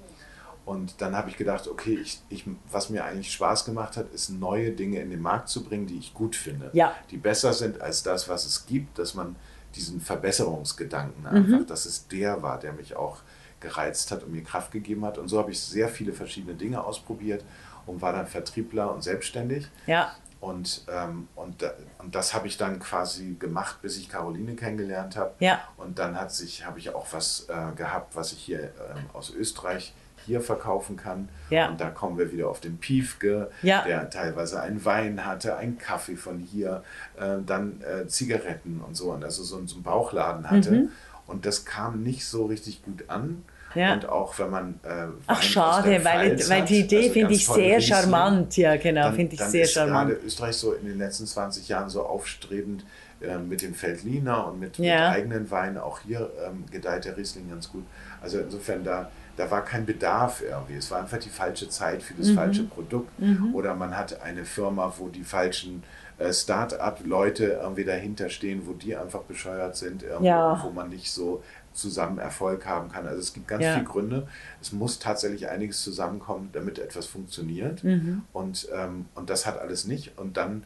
Und dann habe ich gedacht, okay, ich, ich, was mir eigentlich Spaß gemacht hat, ist neue Dinge in den Markt zu bringen, die ich gut finde. Ja. Die besser sind als das, was es gibt, dass man diesen Verbesserungsgedanken einfach, mhm. dass es der war, der mich auch gereizt hat und mir Kraft gegeben hat. Und so habe ich sehr viele verschiedene Dinge ausprobiert und war dann Vertriebler und selbstständig. Ja. Und, ähm, und, und das habe ich dann quasi gemacht, bis ich Caroline kennengelernt habe. Ja. Und dann hat sich, habe ich auch was äh, gehabt, was ich hier ähm, aus Österreich hier verkaufen kann. Ja. Und da kommen wir wieder auf den Piefke, ja. der teilweise einen Wein hatte, einen Kaffee von hier, äh, dann äh, Zigaretten und so, und also so, so einen Bauchladen hatte. Mhm. Und das kam nicht so richtig gut an. Ja. Und auch wenn man. Äh, Ach, schade, weil, weil die Idee also finde ich sehr Riesling, charmant. Ja, genau, finde ich sehr charmant. gerade Österreich so in den letzten 20 Jahren so aufstrebend äh, mit dem Feldliner und mit, ja. mit eigenen Weinen. Auch hier ähm, gedeiht der Riesling ganz gut. Also insofern da da war kein Bedarf irgendwie. Es war einfach die falsche Zeit für das mhm. falsche Produkt. Mhm. Oder man hat eine Firma, wo die falschen äh, Start-up-Leute irgendwie dahinter stehen, wo die einfach bescheuert sind, ja. wo man nicht so zusammen Erfolg haben kann. Also es gibt ganz ja. viele Gründe. Es muss tatsächlich einiges zusammenkommen, damit etwas funktioniert. Mhm. Und, ähm, und das hat alles nicht. Und dann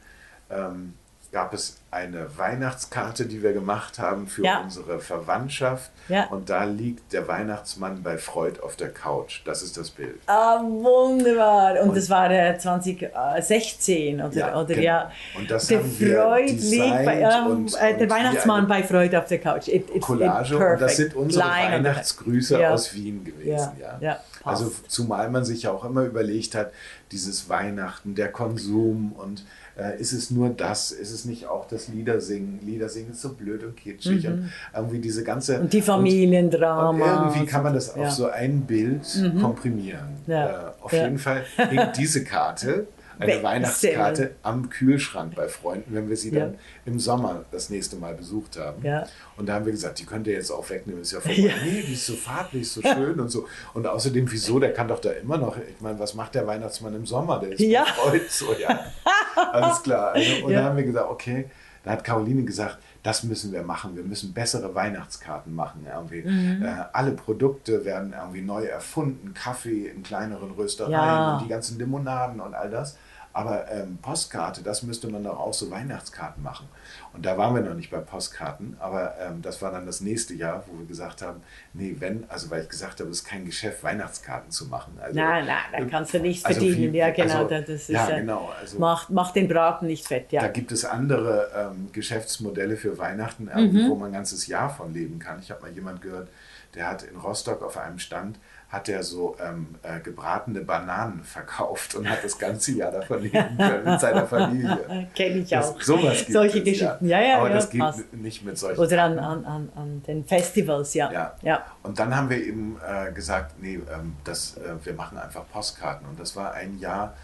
ähm, gab es eine Weihnachtskarte, die wir gemacht haben für ja. unsere Verwandtschaft. Ja. Und da liegt der Weihnachtsmann bei Freud auf der Couch. Das ist das Bild. Ah, wunderbar. Und, und das war der 2016 oder ja. Oder, genau. ja. Und das der haben Freud liegt bei, ähm, und, äh, der Weihnachtsmann bei Freud auf der Couch. It, it, Collage. It und das sind unsere Line Weihnachtsgrüße aus Wien gewesen. Ja. also zumal man sich ja auch immer überlegt hat, dieses Weihnachten, der Konsum und äh, ist es nur das? Ist es nicht auch das Liedersingen? Liedersingen ist so blöd und kitschig mhm. und irgendwie diese ganze... Und die Familiendrama. Und, irgendwie kann man das auf so ein Bild mhm. komprimieren. Ja. Äh, auf ja. jeden Fall hängt diese Karte eine Weihnachtskarte am Kühlschrank bei Freunden, wenn wir sie dann im Sommer das nächste Mal besucht haben. Ja. Und da haben wir gesagt, die könnt ihr jetzt auch wegnehmen, ist ja *laughs* vorbei. Ja. Nee, die ist so farblich, so schön und so. Und außerdem, wieso, der kann doch da immer noch, ich meine, was macht der Weihnachtsmann im Sommer? Der ist ja. freut so, ja. *laughs* Alles klar. Also, und dann haben wir gesagt, okay, da hat Caroline gesagt, das müssen wir machen. Wir müssen bessere Weihnachtskarten machen. Irgendwie. Mhm. Äh, alle Produkte werden irgendwie neu erfunden. Kaffee in kleineren Röstereien ja. und die ganzen Limonaden und all das. Aber ähm, Postkarte, das müsste man doch auch so Weihnachtskarten machen. Und da waren wir noch nicht bei Postkarten, aber ähm, das war dann das nächste Jahr, wo wir gesagt haben, nee, wenn, also weil ich gesagt habe, es ist kein Geschäft, Weihnachtskarten zu machen. Also, nein, nein, da kannst du nichts also verdienen. Viel, ja, genau. Also, das ist, ja, genau. Also, macht, macht den Braten nicht fett, ja. Da gibt es andere ähm, Geschäftsmodelle für Weihnachten, mhm. wo man ein ganzes Jahr von leben kann. Ich habe mal jemand gehört, der hat in Rostock auf einem Stand hat er so ähm, äh, gebratene Bananen verkauft und hat das ganze Jahr davon leben können mit seiner Familie. *laughs* Kenne ich auch. Das, sowas gibt Solche es, Geschichten, ja, ja. Aber ja, das geht passt. nicht mit solchen. Oder an, an, an, an den Festivals, ja. ja. ja. Und dann haben wir eben äh, gesagt, nee, ähm, das, äh, wir machen einfach Postkarten. Und das war ein Jahr,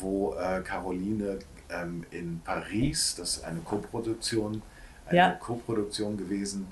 wo äh, Caroline ähm, in Paris, das ist eine Koproduktion, eine Ja. Koproduktion gewesen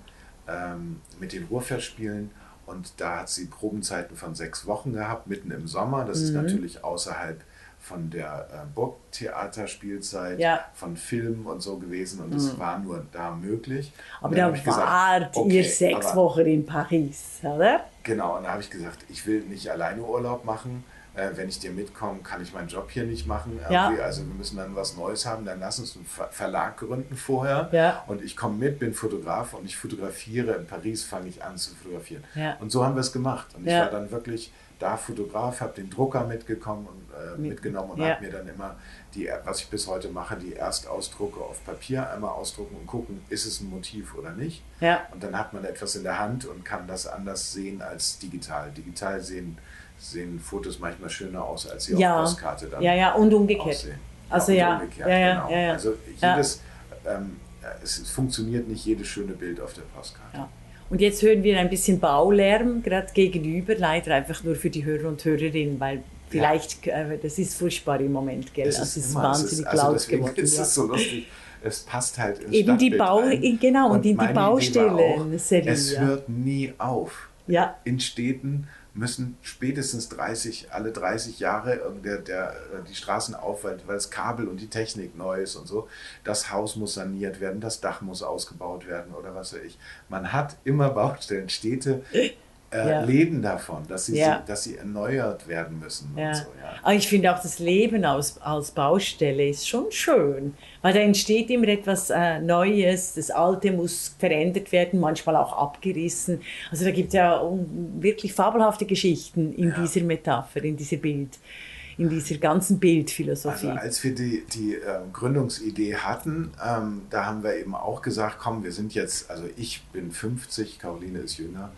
ähm, mit den Ruhrfestspielen. Und da hat sie Probenzeiten von sechs Wochen gehabt, mitten im Sommer. Das Mhm. ist natürlich außerhalb von der äh, Burgtheaterspielzeit, Ja. Mhm. von Filmen und so gewesen. Und es war nur da möglich. Aber da ich gesagt, wart okay, ihr sechs Wochen in Paris, oder? Genau, und da habe ich gesagt, ich will nicht alleine Urlaub machen. Äh, wenn ich dir mitkomme, kann ich meinen Job hier nicht machen. Ja. Irgendwie. Also wir müssen dann was Neues haben. Dann lass uns einen Ver Verlag gründen vorher. Ja. Und ich komme mit, bin Fotograf und ich fotografiere. In Paris fange ich an zu fotografieren. Ja. Und so haben wir es gemacht. Und ich Ja. war dann wirklich da Fotograf, habe den Drucker mitgekommen und, äh, Mit- mitgenommen und ja. habe mir dann immer die, was ich bis heute mache, die Erstausdrucke auf Papier einmal ausdrucken und gucken, ist es ein Motiv oder nicht. Ja. Und dann hat man etwas in der Hand und kann das anders sehen als digital. Digital sehen, sehen Fotos manchmal schöner aus, als sie Ja. auf Postkarte dann Ja, ja, und umgekehrt. aussehen. Also und ja, umgekehrt, ja, ja, genau. ja, ja. Also jedes, ähm, es, es funktioniert nicht jedes schöne Bild auf der Postkarte. Ja. Und jetzt hören wir ein bisschen Baulärm gerade gegenüber, leider einfach nur für die Hörer und Hörerinnen, weil vielleicht, äh, das ist furchtbar im Moment, gell? Es Es ist, immer- es wahnsinnig also laut deswegen geworden. *laughs* ist es so lustig. Es passt halt ins Eben die Bau- rein. genau, und in die Baustellen, auch, Es hört nie auf. Ja. In Städten müssen spätestens 30, alle 30 Jahre der, der, die Straßen auf, weil, weil das Kabel und die Technik neu ist und so. Das Haus muss saniert werden, das Dach muss ausgebaut werden oder was weiß ich. Man hat immer Baustellen. Städte äh, Ja. leben davon, dass sie, Ja. dass sie erneuert werden müssen. Ja. Und so. Aber ich finde auch das Leben als, als Baustelle ist schon schön, weil da entsteht immer etwas äh, Neues, das Alte muss verändert werden, manchmal auch abgerissen. Also da gibt es ja wirklich fabelhafte Geschichten in Ja. dieser Metapher, in dieser Bild, in dieser ganzen Bildphilosophie. Also als wir die, die ähm, Gründungsidee hatten, ähm, da haben wir eben auch gesagt, komm, wir sind jetzt, also ich bin 50, Caroline ist jünger,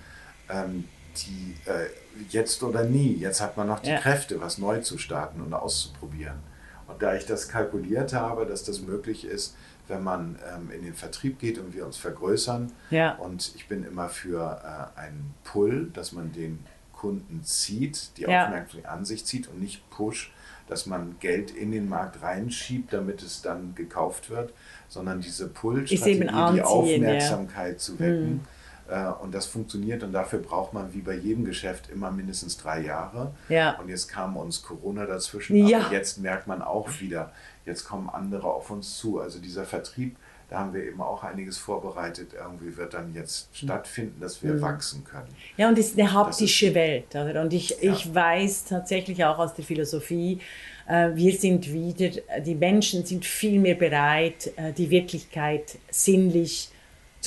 ähm, die äh, jetzt oder nie, jetzt hat man noch die Ja. Kräfte, was neu zu starten und auszuprobieren. Und da ich das kalkuliert habe, dass das möglich ist, wenn man ähm, in den Vertrieb geht und wir uns vergrößern, Ja. und ich bin immer für äh, einen Pull, dass man den Kunden zieht, die Ja. Aufmerksamkeit an sich zieht und nicht Push, dass man Geld in den Markt reinschiebt, damit es dann gekauft wird, sondern diese Pull-Strategie, die anziehen, ja. Aufmerksamkeit zu wecken. Äh, Und das funktioniert und dafür braucht man wie bei jedem Geschäft immer mindestens drei Jahre. Ja. Und jetzt kam uns Corona dazwischen, Ja. aber jetzt merkt man auch wieder, jetzt kommen andere auf uns zu. Also dieser Vertrieb, da haben wir eben auch einiges vorbereitet. Irgendwie wird dann jetzt stattfinden, dass wir wachsen können. Ja, und es ist eine haptische ist- Welt. Oder? Und ich, Ja. ich weiß tatsächlich auch aus der Philosophie, äh, wir sind wieder, die Menschen sind viel mehr bereit, äh, die Wirklichkeit sinnlich zu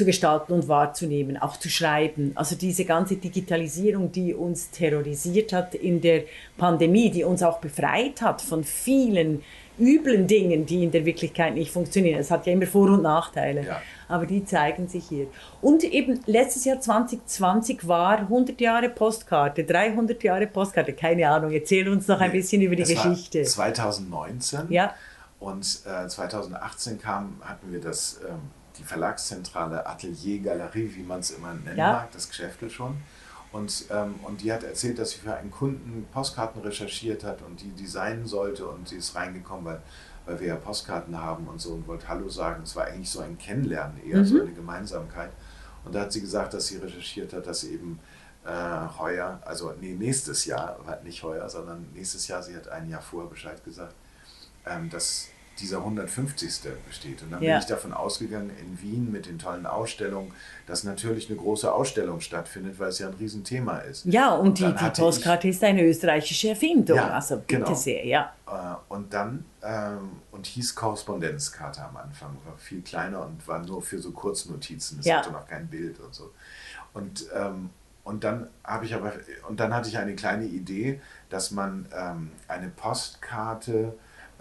gestalten und wahrzunehmen, auch zu schreiben. Also diese ganze Digitalisierung, die uns terrorisiert hat in der Pandemie, die uns auch befreit hat von vielen üblen Dingen, die in der Wirklichkeit nicht funktionieren. Es hat ja immer Vor- und Nachteile Ja. aber die zeigen sich hier. Und eben letztes Jahr 2020 war 100 Jahre Postkarte, 300 Jahre Postkarte, keine Ahnung. Erzähl uns noch ein bisschen über die Das war Geschichte. 2019 Ja. und äh, 2018 kam, hatten wir das, ähm, die Verlagszentrale Atelier Galerie, wie man es immer nennen Ja. mag, das Geschäftel schon. Und, ähm, und die hat erzählt, dass sie für einen Kunden Postkarten recherchiert hat und die designen sollte und sie ist reingekommen, weil, weil wir ja Postkarten haben und so und wollte Hallo sagen. Es war eigentlich so ein Kennenlernen eher, so eine Gemeinsamkeit. Und da hat sie gesagt, dass sie recherchiert hat, dass eben äh, heuer, also nee, nächstes Jahr, nicht heuer, sondern nächstes Jahr, sie hat ein Jahr vorher Bescheid gesagt, ähm, dass dieser 150. besteht. Und dann Ja. bin ich davon ausgegangen, in Wien mit den tollen Ausstellungen, dass natürlich eine große Ausstellung stattfindet, weil es ja ein Riesenthema ist. Ja, und die, dann die hatte Postkarte ist eine österreichische Erfindung. Ja, also bitte genau. sehr, ja. Äh, Und dann, ähm, und hieß Korrespondenzkarte am Anfang, war viel kleiner und war nur für so Kurznotizen, es Ja. hatte noch kein Bild und so. Und, ähm, und dann habe ich aber, und dann hatte ich eine kleine Idee, dass man ähm, eine Postkarte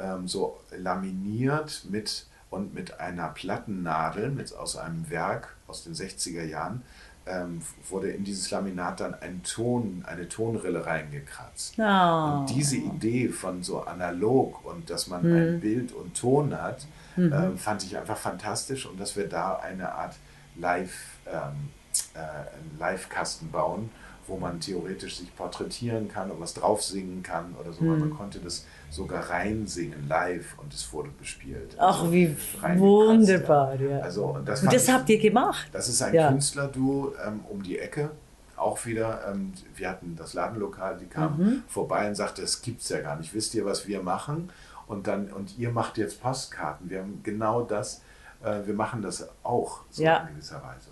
ähm, so laminiert mit und mit einer Plattennadel mit, aus einem Werk aus den 60er Jahren ähm, wurde in dieses Laminat dann ein Ton, eine Tonrille reingekratzt. Ah. Und diese Idee von so analog und dass man Mhm. ein Bild und Ton hat, ähm, fand ich einfach fantastisch und dass wir da eine Art Live, ähm, äh, Live-Kasten bauen, wo man theoretisch sich porträtieren kann und was drauf singen kann oder so. Mhm. Man konnte das sogar reinsingen, live und es wurde bespielt. Ach, also wie wunderbar, ja. Also, und das, und das habt ihr gemacht? Das ist ein ja. Künstlerduo ähm, um die Ecke. Auch wieder, ähm, wir hatten das Ladenlokal, die kam mhm. vorbei und sagte, es gibt es ja gar nicht. Wisst ihr, was wir machen? Und dann, und ihr macht jetzt Postkarten. Wir haben genau das, äh, wir machen das auch so ja. in gewisser Weise.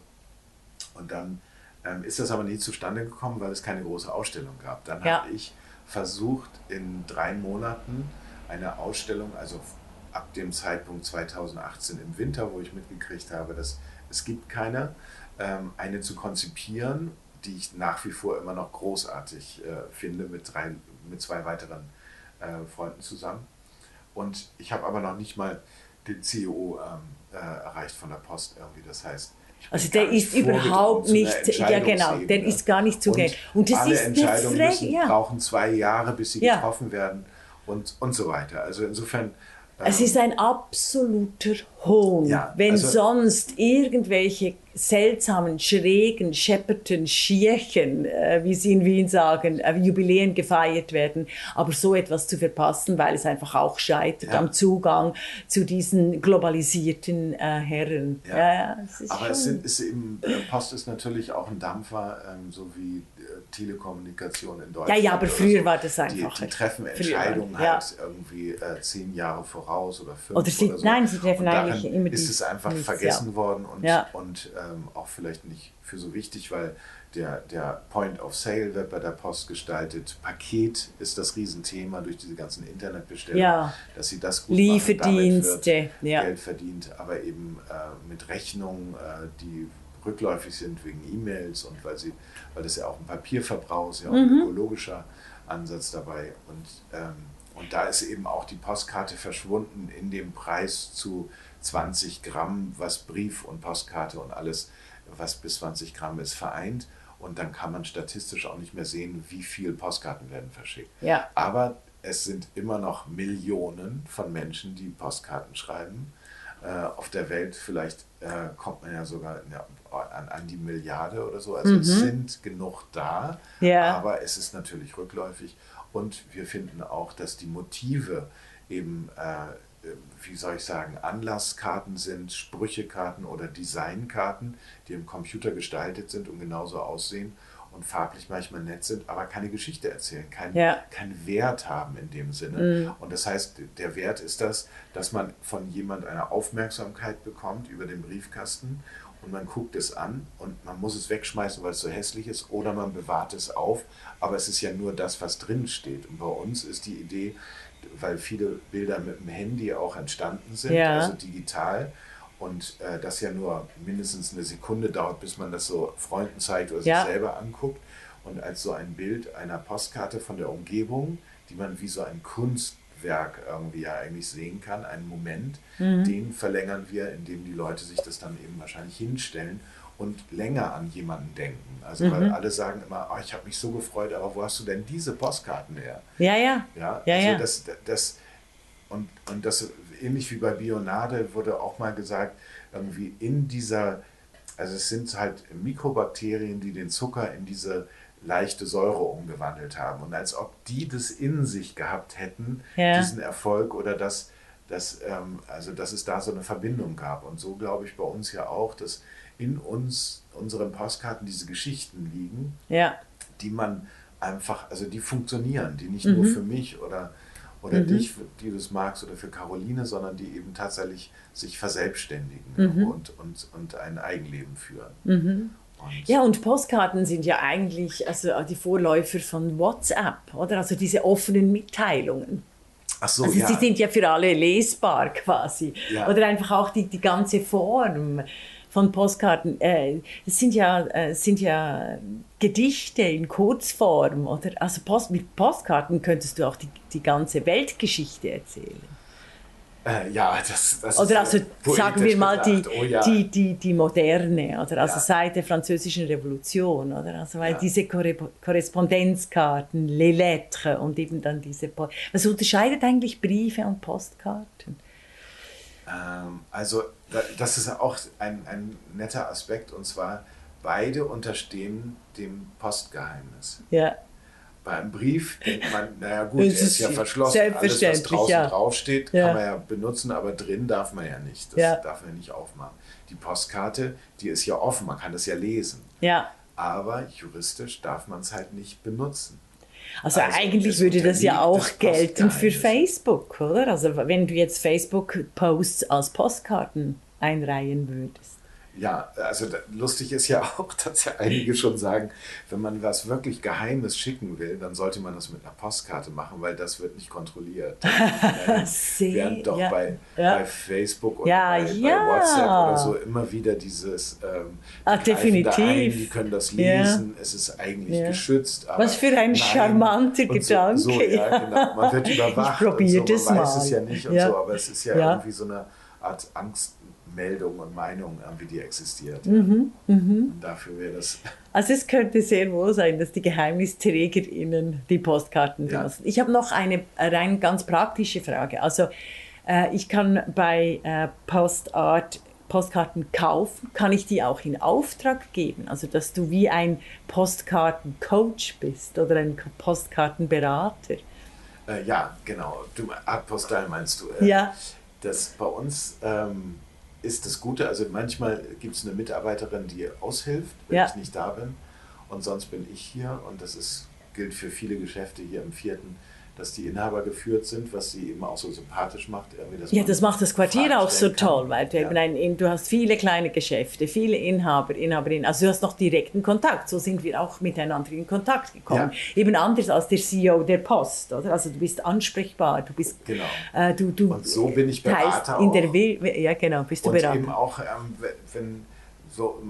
Und dann ähm, ist das aber nie zustande gekommen, weil es keine große Ausstellung gab. Dann ja. habe ich versucht, in drei Monaten eine Ausstellung, also ab dem Zeitpunkt 2018 im Winter, wo ich mitgekriegt habe, dass es gibt keine, ähm, eine zu konzipieren, die ich nach wie vor immer noch großartig äh, finde, mit, drei, mit zwei weiteren äh, Freunden zusammen. Und ich habe aber noch nicht mal den CEO ähm, äh, erreicht von der Post irgendwie. Das heißt, also der ist überhaupt nicht, ja genau, der ist gar nicht zugänglich. Und, und das alle ist Entscheidungen müssen, ja. brauchen zwei Jahre, bis sie ja. getroffen werden und, und so weiter. Also insofern es ist ein absoluter Hohn, ja, wenn also, sonst irgendwelche seltsamen, schrägen, schepperten Schierchen, äh, wie sie in Wien sagen, äh, Jubiläen gefeiert werden, aber so etwas zu verpassen, weil es einfach auch scheitert ja. am Zugang zu diesen globalisierten äh, Herren. Ja. aber es, sind, ist eben, äh, Post ist natürlich auch ein Dampfer, ähm, so wie Telekommunikation in Deutschland. Ja, ja, aber früher so. war das einfach. Die, die treffen Entscheidungen früher, halt ja. irgendwie äh, zehn Jahre voraus oder fünf oder, sie, oder so. Nein, sie treffen eigentlich immer ist es einfach nichts, vergessen ja. worden und, ja. und ähm, auch vielleicht nicht für so wichtig, weil der, der Point of Sale wird bei der Post gestaltet. Paket ist das Riesenthema durch diese ganzen Internetbestellungen, ja. dass sie das gut Lieferdienste, machen, ja. Geld verdient, aber eben äh, mit Rechnungen, äh, die rückläufig sind wegen E-Mails und weil sie, weil das ja auch ein Papierverbrauch ist, ja auch mhm. ein ökologischer Ansatz dabei. Und, ähm, und da ist eben auch die Postkarte verschwunden in dem Preis zu 20 Gramm, was Brief und Postkarte und alles, was bis 20 Gramm ist, vereint. Und dann kann man statistisch auch nicht mehr sehen, wie viele Postkarten werden verschickt. Ja. Aber es sind immer noch Millionen von Menschen, die Postkarten schreiben. Äh, auf der Welt vielleicht äh, kommt man ja sogar ja, an, an die Milliarde oder so. Also mhm. es sind genug da, ja. aber es ist natürlich rückläufig. Und wir finden auch, dass die Motive eben, äh, wie soll ich sagen, Anlasskarten sind, Sprüchekarten oder Designkarten, die im Computer gestaltet sind und genauso aussehen und farblich manchmal nett sind, aber keine Geschichte erzählen, keinen ja. kein Wert haben in dem Sinne. Mhm. Und das heißt, der Wert ist das, dass man von jemand eine Aufmerksamkeit bekommt über den Briefkasten und man guckt es an und man muss es wegschmeißen, weil es so hässlich ist, oder man bewahrt es auf, aber es ist ja nur das, was drin steht. Und bei uns ist die Idee, weil viele Bilder mit dem Handy auch entstanden sind, ja. also digital, und äh, das ja nur mindestens eine Sekunde dauert, bis man das so Freunden zeigt oder ja. sich selber anguckt. Und als so ein Bild einer Postkarte von der Umgebung, die man wie so ein Kunstwerk irgendwie ja eigentlich sehen kann, einen Moment, mhm. den verlängern wir, indem die Leute sich das dann eben wahrscheinlich hinstellen und länger an jemanden denken. Also mhm. weil alle sagen immer, oh, ich habe mich so gefreut, aber wo hast du denn diese Postkarten her? Ja, ja. Ja, ja, also ja. Das, das, und, und das ähnlich wie bei Bionade wurde auch mal gesagt, irgendwie in dieser, also es sind halt Mikrobakterien, die den Zucker in diese leichte Säure umgewandelt haben. Und als ob die das in sich gehabt hätten, ja. diesen Erfolg oder das, dass, ähm, also dass es da so eine Verbindung gab. Und so glaube ich bei uns ja auch, dass in uns, unseren Postkarten diese Geschichten liegen, ja. die man einfach, also die funktionieren, die nicht mhm. nur für mich oder oder mhm. dich, die du es magst, oder für Caroline, sondern die eben tatsächlich sich verselbstständigen mhm. und, und, und ein Eigenleben führen. Und ja, und Postkarten sind ja eigentlich also die Vorläufer von WhatsApp, oder? Also diese offenen Mitteilungen. Ach so, also ja. sie sind ja für alle lesbar quasi. Ja. Oder einfach auch die, die ganze Form von Postkarten. Äh, es sind ja, äh, sind ja Gedichte in Kurzform. Oder? Also Post, mit Postkarten könntest du auch die, die ganze Weltgeschichte erzählen. Äh, ja, das, das Oder also sagen wir mal die, oh, ja. die, die, die moderne, oder also ja. seit der französischen Revolution, oder also weil ja. diese Korrespondenzkarten, les lettres und eben dann diese. Po Was unterscheidet eigentlich Briefe und Postkarten? Ähm, also das ist auch ein, ein netter Aspekt und zwar beide unterstehen dem Postgeheimnis. Ja. Bei einem Brief denkt man, naja gut, Es er ist ja ist verschlossen, alles was selbstverständlich, draußen ja. draufsteht, Ja. kann man ja benutzen, aber drin darf man ja nicht. Das Ja. darf man nicht aufmachen. Die Postkarte, die ist ja offen, man kann das ja lesen. Ja. Aber juristisch darf man es halt nicht benutzen. Also, Also, eigentlich würde das ja auch des gelten für. Facebook, oder? Also wenn du jetzt Facebook-Posts als Postkarten einreihen würdest. Ja, also lustig ist ja *laughs* auch, dass ja einige schon sagen, wenn man was wirklich Geheimes schicken will, dann sollte man das mit einer Postkarte machen, weil das wird nicht kontrolliert. *laughs* Äh, Während doch ja. bei, Ja. bei Facebook oder Ja, bei, bei WhatsApp oder so immer wieder dieses ähm, da definitiv. Ein, die können das lesen, es ist eigentlich geschützt. Aber Was für ein nein. charmanter Und so, Gedanke. So, ja, *laughs* genau. Man wird überwacht. Ich probier und so. das Man weiß mal. es ja nicht und so, aber es ist ja, irgendwie so eine Art Angstmeldung und Meinung, irgendwie, die existiert. Mhm, Und dafür wäre das. *laughs* Also es könnte sehr wohl sein, dass die GeheimnisträgerInnen die Postkarten Ja. Ich habe noch eine rein ganz praktische Frage. Also äh, ich kann bei äh, Postart Postkarten kaufen, kann ich die auch in Auftrag geben? Also dass du wie ein Postkartencoach bist oder ein Postkartenberater? Äh, ja, genau. Du, Art Postal meinst du? Äh, Ja. Das bei uns ähm, ist das Gute. Also manchmal gibt es eine Mitarbeiterin, die aushilft, wenn Ja. ich nicht da bin. Und sonst bin ich hier. Und das ist, gilt für viele Geschäfte hier im vierten, dass die Inhaber geführt sind, was sie eben auch so sympathisch macht. Dass Ja, das macht das Quartier auch so kann. toll, weil du, Ja. eben ein, du hast viele kleine Geschäfte, viele Inhaber, Inhaberinnen. Also du hast noch direkten Kontakt. So sind wir auch miteinander in Kontakt gekommen. Ja. Eben anders als der CEO der Post, oder? Also du bist ansprechbar, du bist, Genau. äh, du, du Und so bin ich Berater in der auch. Ja genau, bist du Und Berater. eben auch, ähm, wenn so,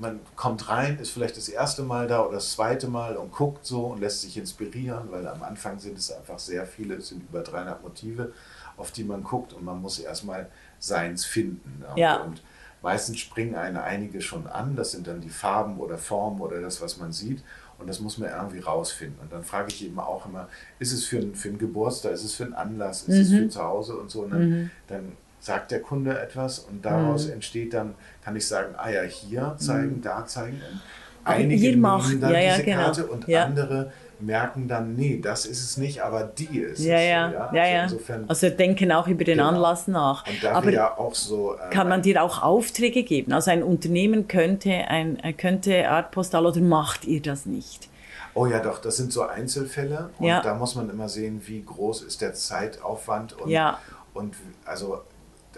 man, kommt rein, ist vielleicht das erste Mal da oder das zweite Mal und guckt so und lässt sich inspirieren, weil am Anfang sind es einfach sehr viele, es sind über 300 Motive, auf die man guckt und man muss erstmal seins finden. Ja. Und meistens springen eine einige schon an, das sind dann die Farben oder Formen oder das, was man sieht. Und das muss man irgendwie rausfinden. Und dann frage ich eben auch immer, ist es für, ein, für einen Geburtstag, ist es für einen Anlass, ist es Mhm. für zu Hause und so. Und dann, dann sagt der Kunde etwas und daraus Mhm. entsteht dann, kann ich sagen, ah ja, hier zeigen, da zeigen. Und einige macht- dann ja, ja, diese genau. Karte und Ja. andere merken dann, nee, das ist es nicht, aber die ist ja, es. ja, so, ja, Also ja. insofern, Also denken auch über den Genau. Anlass nach. und da Aber ja auch so... äh, kann man dir auch Aufträge geben? Also ein Unternehmen könnte, ein, äh, könnte Art Postal oder macht ihr das nicht? Oh ja, doch, das sind so Einzelfälle und Ja. da muss man immer sehen, wie groß ist der Zeitaufwand und, Ja. und also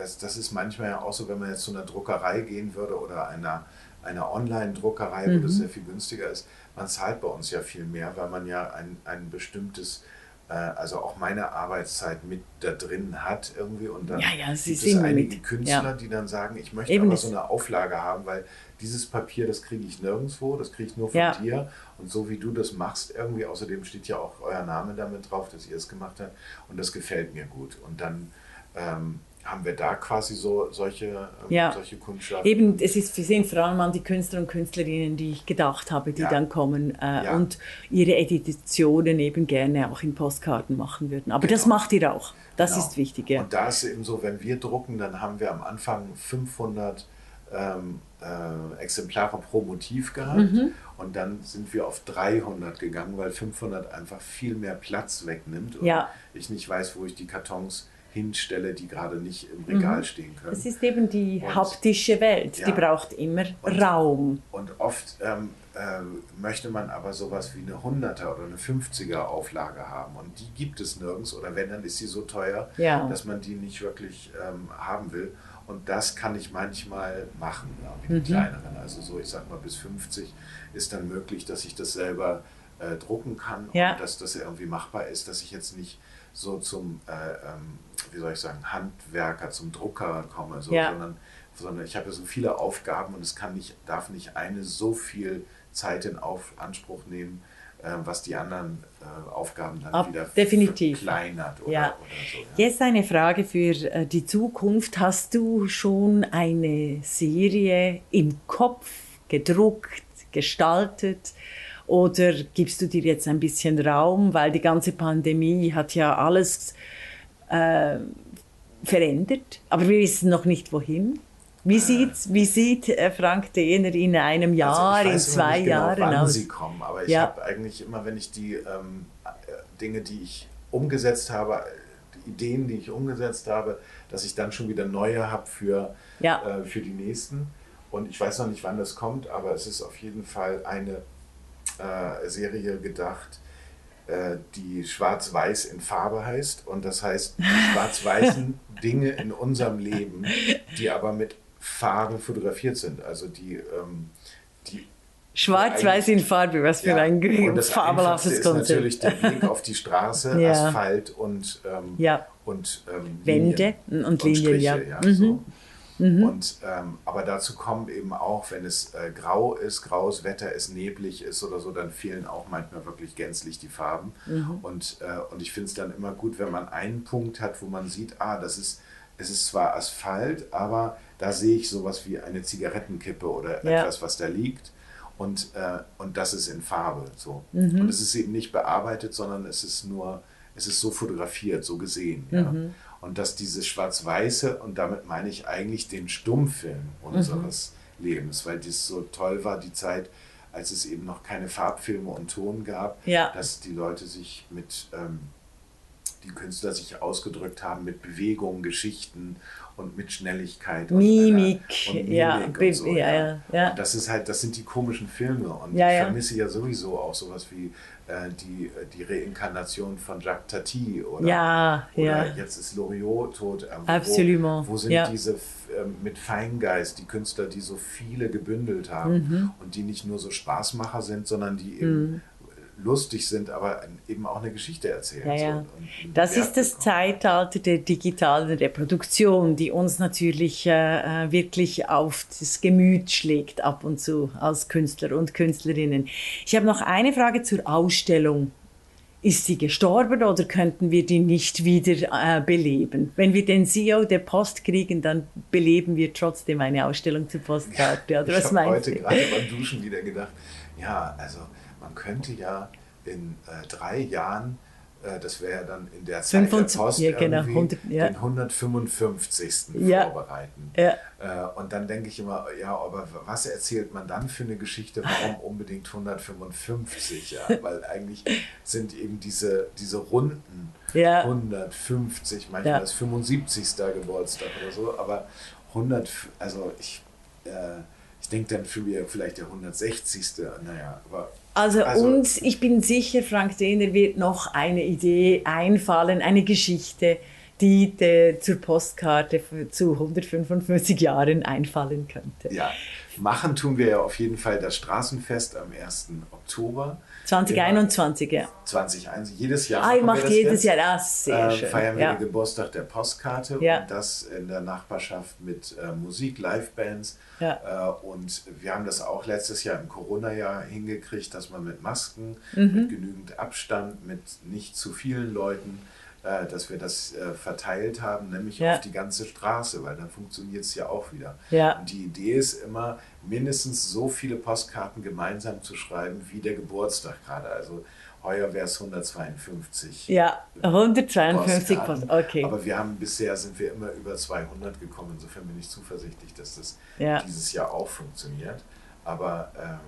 das, das ist manchmal ja auch so, wenn man jetzt zu einer Druckerei gehen würde oder einer, einer Online-Druckerei, wo Mhm. das sehr viel günstiger ist, man zahlt bei uns ja viel mehr, weil man ja ein, ein bestimmtes, äh, also auch meine Arbeitszeit mit da drin hat irgendwie und dann Ja, ja, gibt es einige mit, Künstler, ja. die dann sagen, ich möchte Eben aber so eine Auflage haben, weil dieses Papier, das kriege ich nirgendwo, das kriege ich nur von dir. Und so wie du das machst irgendwie, außerdem steht ja auch euer Name damit drauf, dass ihr es gemacht habt und das gefällt mir gut. Und dann ähm, haben wir da quasi so solche, ähm, Ja. solche Kundschaft. Eben, es ist, wir sehen vor allem an die Künstler und Künstlerinnen, die ich gedacht habe, die Ja. dann kommen äh, Ja. und ihre Editionen eben gerne auch in Postkarten machen würden. Aber das Genau. macht ihr auch. Das Genau. ist wichtig, ja. Und da ist eben so, wenn wir drucken, dann haben wir am Anfang 500 ähm, äh, Exemplare pro Motiv gehabt Mhm. und dann sind wir auf 300 gegangen, weil 500 einfach viel mehr Platz wegnimmt und ich nicht weiß, wo ich die Kartons hinstelle, die gerade nicht im Regal stehen können. Es Mhm. ist eben die Und- haptische Welt, die Ja. braucht immer Und- Raum. Und oft ähm, äh, möchte man aber sowas wie eine 100er oder eine 50er Auflage haben. Und die gibt es nirgends. Oder wenn, dann ist sie so teuer, Ja. dass man die nicht wirklich ähm, haben will. Und das kann ich manchmal machen, ja, wie Mhm. die kleineren. Also so, ich sag mal, bis 50 ist dann möglich, dass ich das selber äh, drucken kann Ja. und dass das irgendwie machbar ist, dass ich jetzt nicht so zum, äh, ähm, wie soll ich sagen, Handwerker, zum Drucker komme, so, Ja. sondern, sondern ich habe ja so viele Aufgaben und es kann nicht, darf nicht eine so viel Zeit in auf Anspruch nehmen, äh, was die anderen äh, Aufgaben dann Ab- wieder definitiv. verkleinert oder, Ja. oder so. Ja. Jetzt eine Frage für äh, die Zukunft. Hast du schon eine Serie im Kopf gedruckt, gestaltet? Oder gibst du dir jetzt ein bisschen Raum, weil die ganze Pandemie hat ja alles äh, verändert, aber wir wissen noch nicht wohin? Wie, sieht's, wie sieht äh, Frank Dehner in einem Jahr, also in zwei genau, Jahren wann aus? sie kommen, aber ich Ja. habe eigentlich immer, wenn ich die ähm, äh, Dinge, die ich umgesetzt habe, die Ideen, die ich umgesetzt habe, dass ich dann schon wieder neue habe für, Ja. äh, für die nächsten. Und ich weiß noch nicht, wann das kommt, aber es ist auf jeden Fall eine äh, Serie gedacht, äh, die Schwarz-Weiß in Farbe heißt. Und das heißt, die *laughs* schwarz-weißen Dinge in unserem Leben, die aber mit Farbe fotografiert sind. Also die, ähm, die Schwarz-Weiß in Farbe, was für ja, ein und das fabelhaftes ist Konzept. natürlich der Blick auf die Straße, *laughs* Ja. Asphalt und, ähm, Ja. und ähm, Wände Linien und Linien, ja. Striche, Mhm. so. Und, ähm, aber dazu kommen eben auch, wenn es äh, grau ist, graues Wetter ist, neblig ist oder so, dann fehlen auch manchmal wirklich gänzlich die Farben. Mhm. Und, äh, und ich finde es dann immer gut, wenn man einen Punkt hat, wo man sieht, ah, das ist, es ist zwar Asphalt, aber da sehe ich sowas wie eine Zigarettenkippe oder Ja. etwas, was da liegt. Und, äh, und das ist in Farbe. So. Mhm. Und es ist eben nicht bearbeitet, sondern es ist nur, es ist so fotografiert, so gesehen. Ja? Und dass dieses Schwarz-Weiße, und damit meine ich eigentlich den Stummfilm unseres Mhm. Lebens, weil das so toll war, die Zeit, als es eben noch keine Farbfilme und Ton gab, Ja. dass die Leute sich mit, ähm, die Künstler sich ausgedrückt haben mit Bewegungen, Geschichten und mit Schnelligkeit. Mimik, und, und ja, Mimik Be- und so, ja, ja, ja. Und das ist halt, das sind die komischen Filme. Und ich vermisse ja sowieso auch sowas wie die, die Reinkarnation von Jacques Tati oder, Ja, oder ja. jetzt ist Loriot tot. Ähm, Absolument, Wo, wo sind ja. diese ähm, mit Feingeist, die Künstler, die so viele gebündelt haben Mhm. und die nicht nur so Spaßmacher sind, sondern die eben lustig sind, aber eben auch eine Geschichte erzählen. Ja, ja. Das Wert ist das bekommen. Zeitalter der digitalen Reproduktion, die uns natürlich äh, äh, wirklich auf das Gemüt schlägt ab und zu als Künstler und Künstlerinnen. Ich habe noch eine Frage zur Ausstellung. Ist sie gestorben oder könnten wir die nicht wieder äh, beleben? Wenn wir den CEO der Post kriegen, dann beleben wir trotzdem eine Ausstellung zur Postkarte. *laughs* Oder ich was habe meinst heute du? gerade beim Duschen wieder gedacht, ja, also man könnte ja in äh, drei Jahren, äh, das wäre dann in der Zeit 25 der Post ja, genau, irgendwie 100 ja. den 155. Ja. vorbereiten. Äh, und dann denke ich immer, ja, aber was erzählt man dann für eine Geschichte? Warum *laughs* unbedingt 155? Ja, weil eigentlich sind eben diese, diese Runden Ja. 150, manchmal Ja. ist 75. Geburtstag oder so, aber 100, also ich, äh, ich denke dann für mir vielleicht der 160. Naja, aber Also, Also- uns, ich bin sicher, Frank Dehner wird noch eine Idee einfallen, eine Geschichte, die der zur Postkarte zu 155 Jahren einfallen könnte. ja, machen tun wir ja auf jeden Fall das Straßenfest am 1. Oktober. 2021, ja. 2021, jedes Jahr. Ah, ihr macht das jedes jetzt. Jahr das, sehr äh, schön. feiern wir ja. den Geburtstag der Postkarte Ja. und das in der Nachbarschaft mit äh, Musik, Livebands. Ja. Äh, und wir haben das auch letztes Jahr im Corona-Jahr hingekriegt, dass man mit Masken, Mhm. mit genügend Abstand, mit nicht zu vielen Leuten, äh, dass wir das äh, verteilt haben, nämlich auf die ganze Straße, weil dann funktioniert es ja auch wieder. Ja. Und die Idee ist immer, mindestens so viele Postkarten gemeinsam zu schreiben wie der Geburtstag gerade. Also heuer wäre es 152. Ja, 152 Postkarten. Post. Okay. Aber wir haben bisher sind wir immer über 200 gekommen. Insofern bin ich zuversichtlich, dass das Ja. dieses Jahr auch funktioniert. Aber ähm,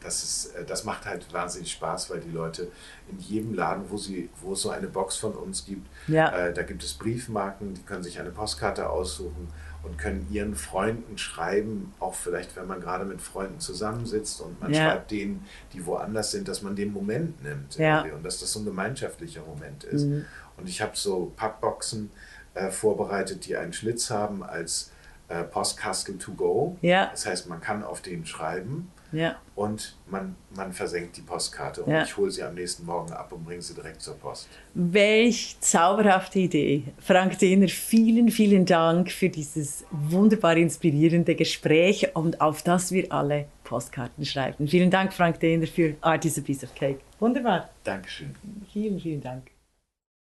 das, ist, äh, das macht halt wahnsinnig Spaß, weil die Leute in jedem Laden, wo, sie, wo es so eine Box von uns gibt, Ja. äh, da gibt es Briefmarken, die können sich eine Postkarte aussuchen und können ihren Freunden schreiben, auch vielleicht, wenn man gerade mit Freunden zusammensitzt und man Ja. schreibt denen, die woanders sind, dass man den Moment nimmt Ja. und dass das so ein gemeinschaftlicher Moment ist. Mhm. Und ich habe so Pappboxen äh, vorbereitet, die einen Schlitz haben als äh, Postkastel to go. Ja. Das heißt, man kann auf den schreiben ja. und man, man versenkt die Postkarte und Ja. ich hole sie am nächsten Morgen ab und bringe sie direkt zur Post. Welch zauberhafte Idee. Frank Dehner, vielen, vielen Dank für dieses wunderbar inspirierende Gespräch und auf das wir alle Postkarten schreiben. Vielen Dank, Frank Dehner, für Art is a Piece of Cake. Wunderbar. Dankeschön. Vielen, vielen Dank.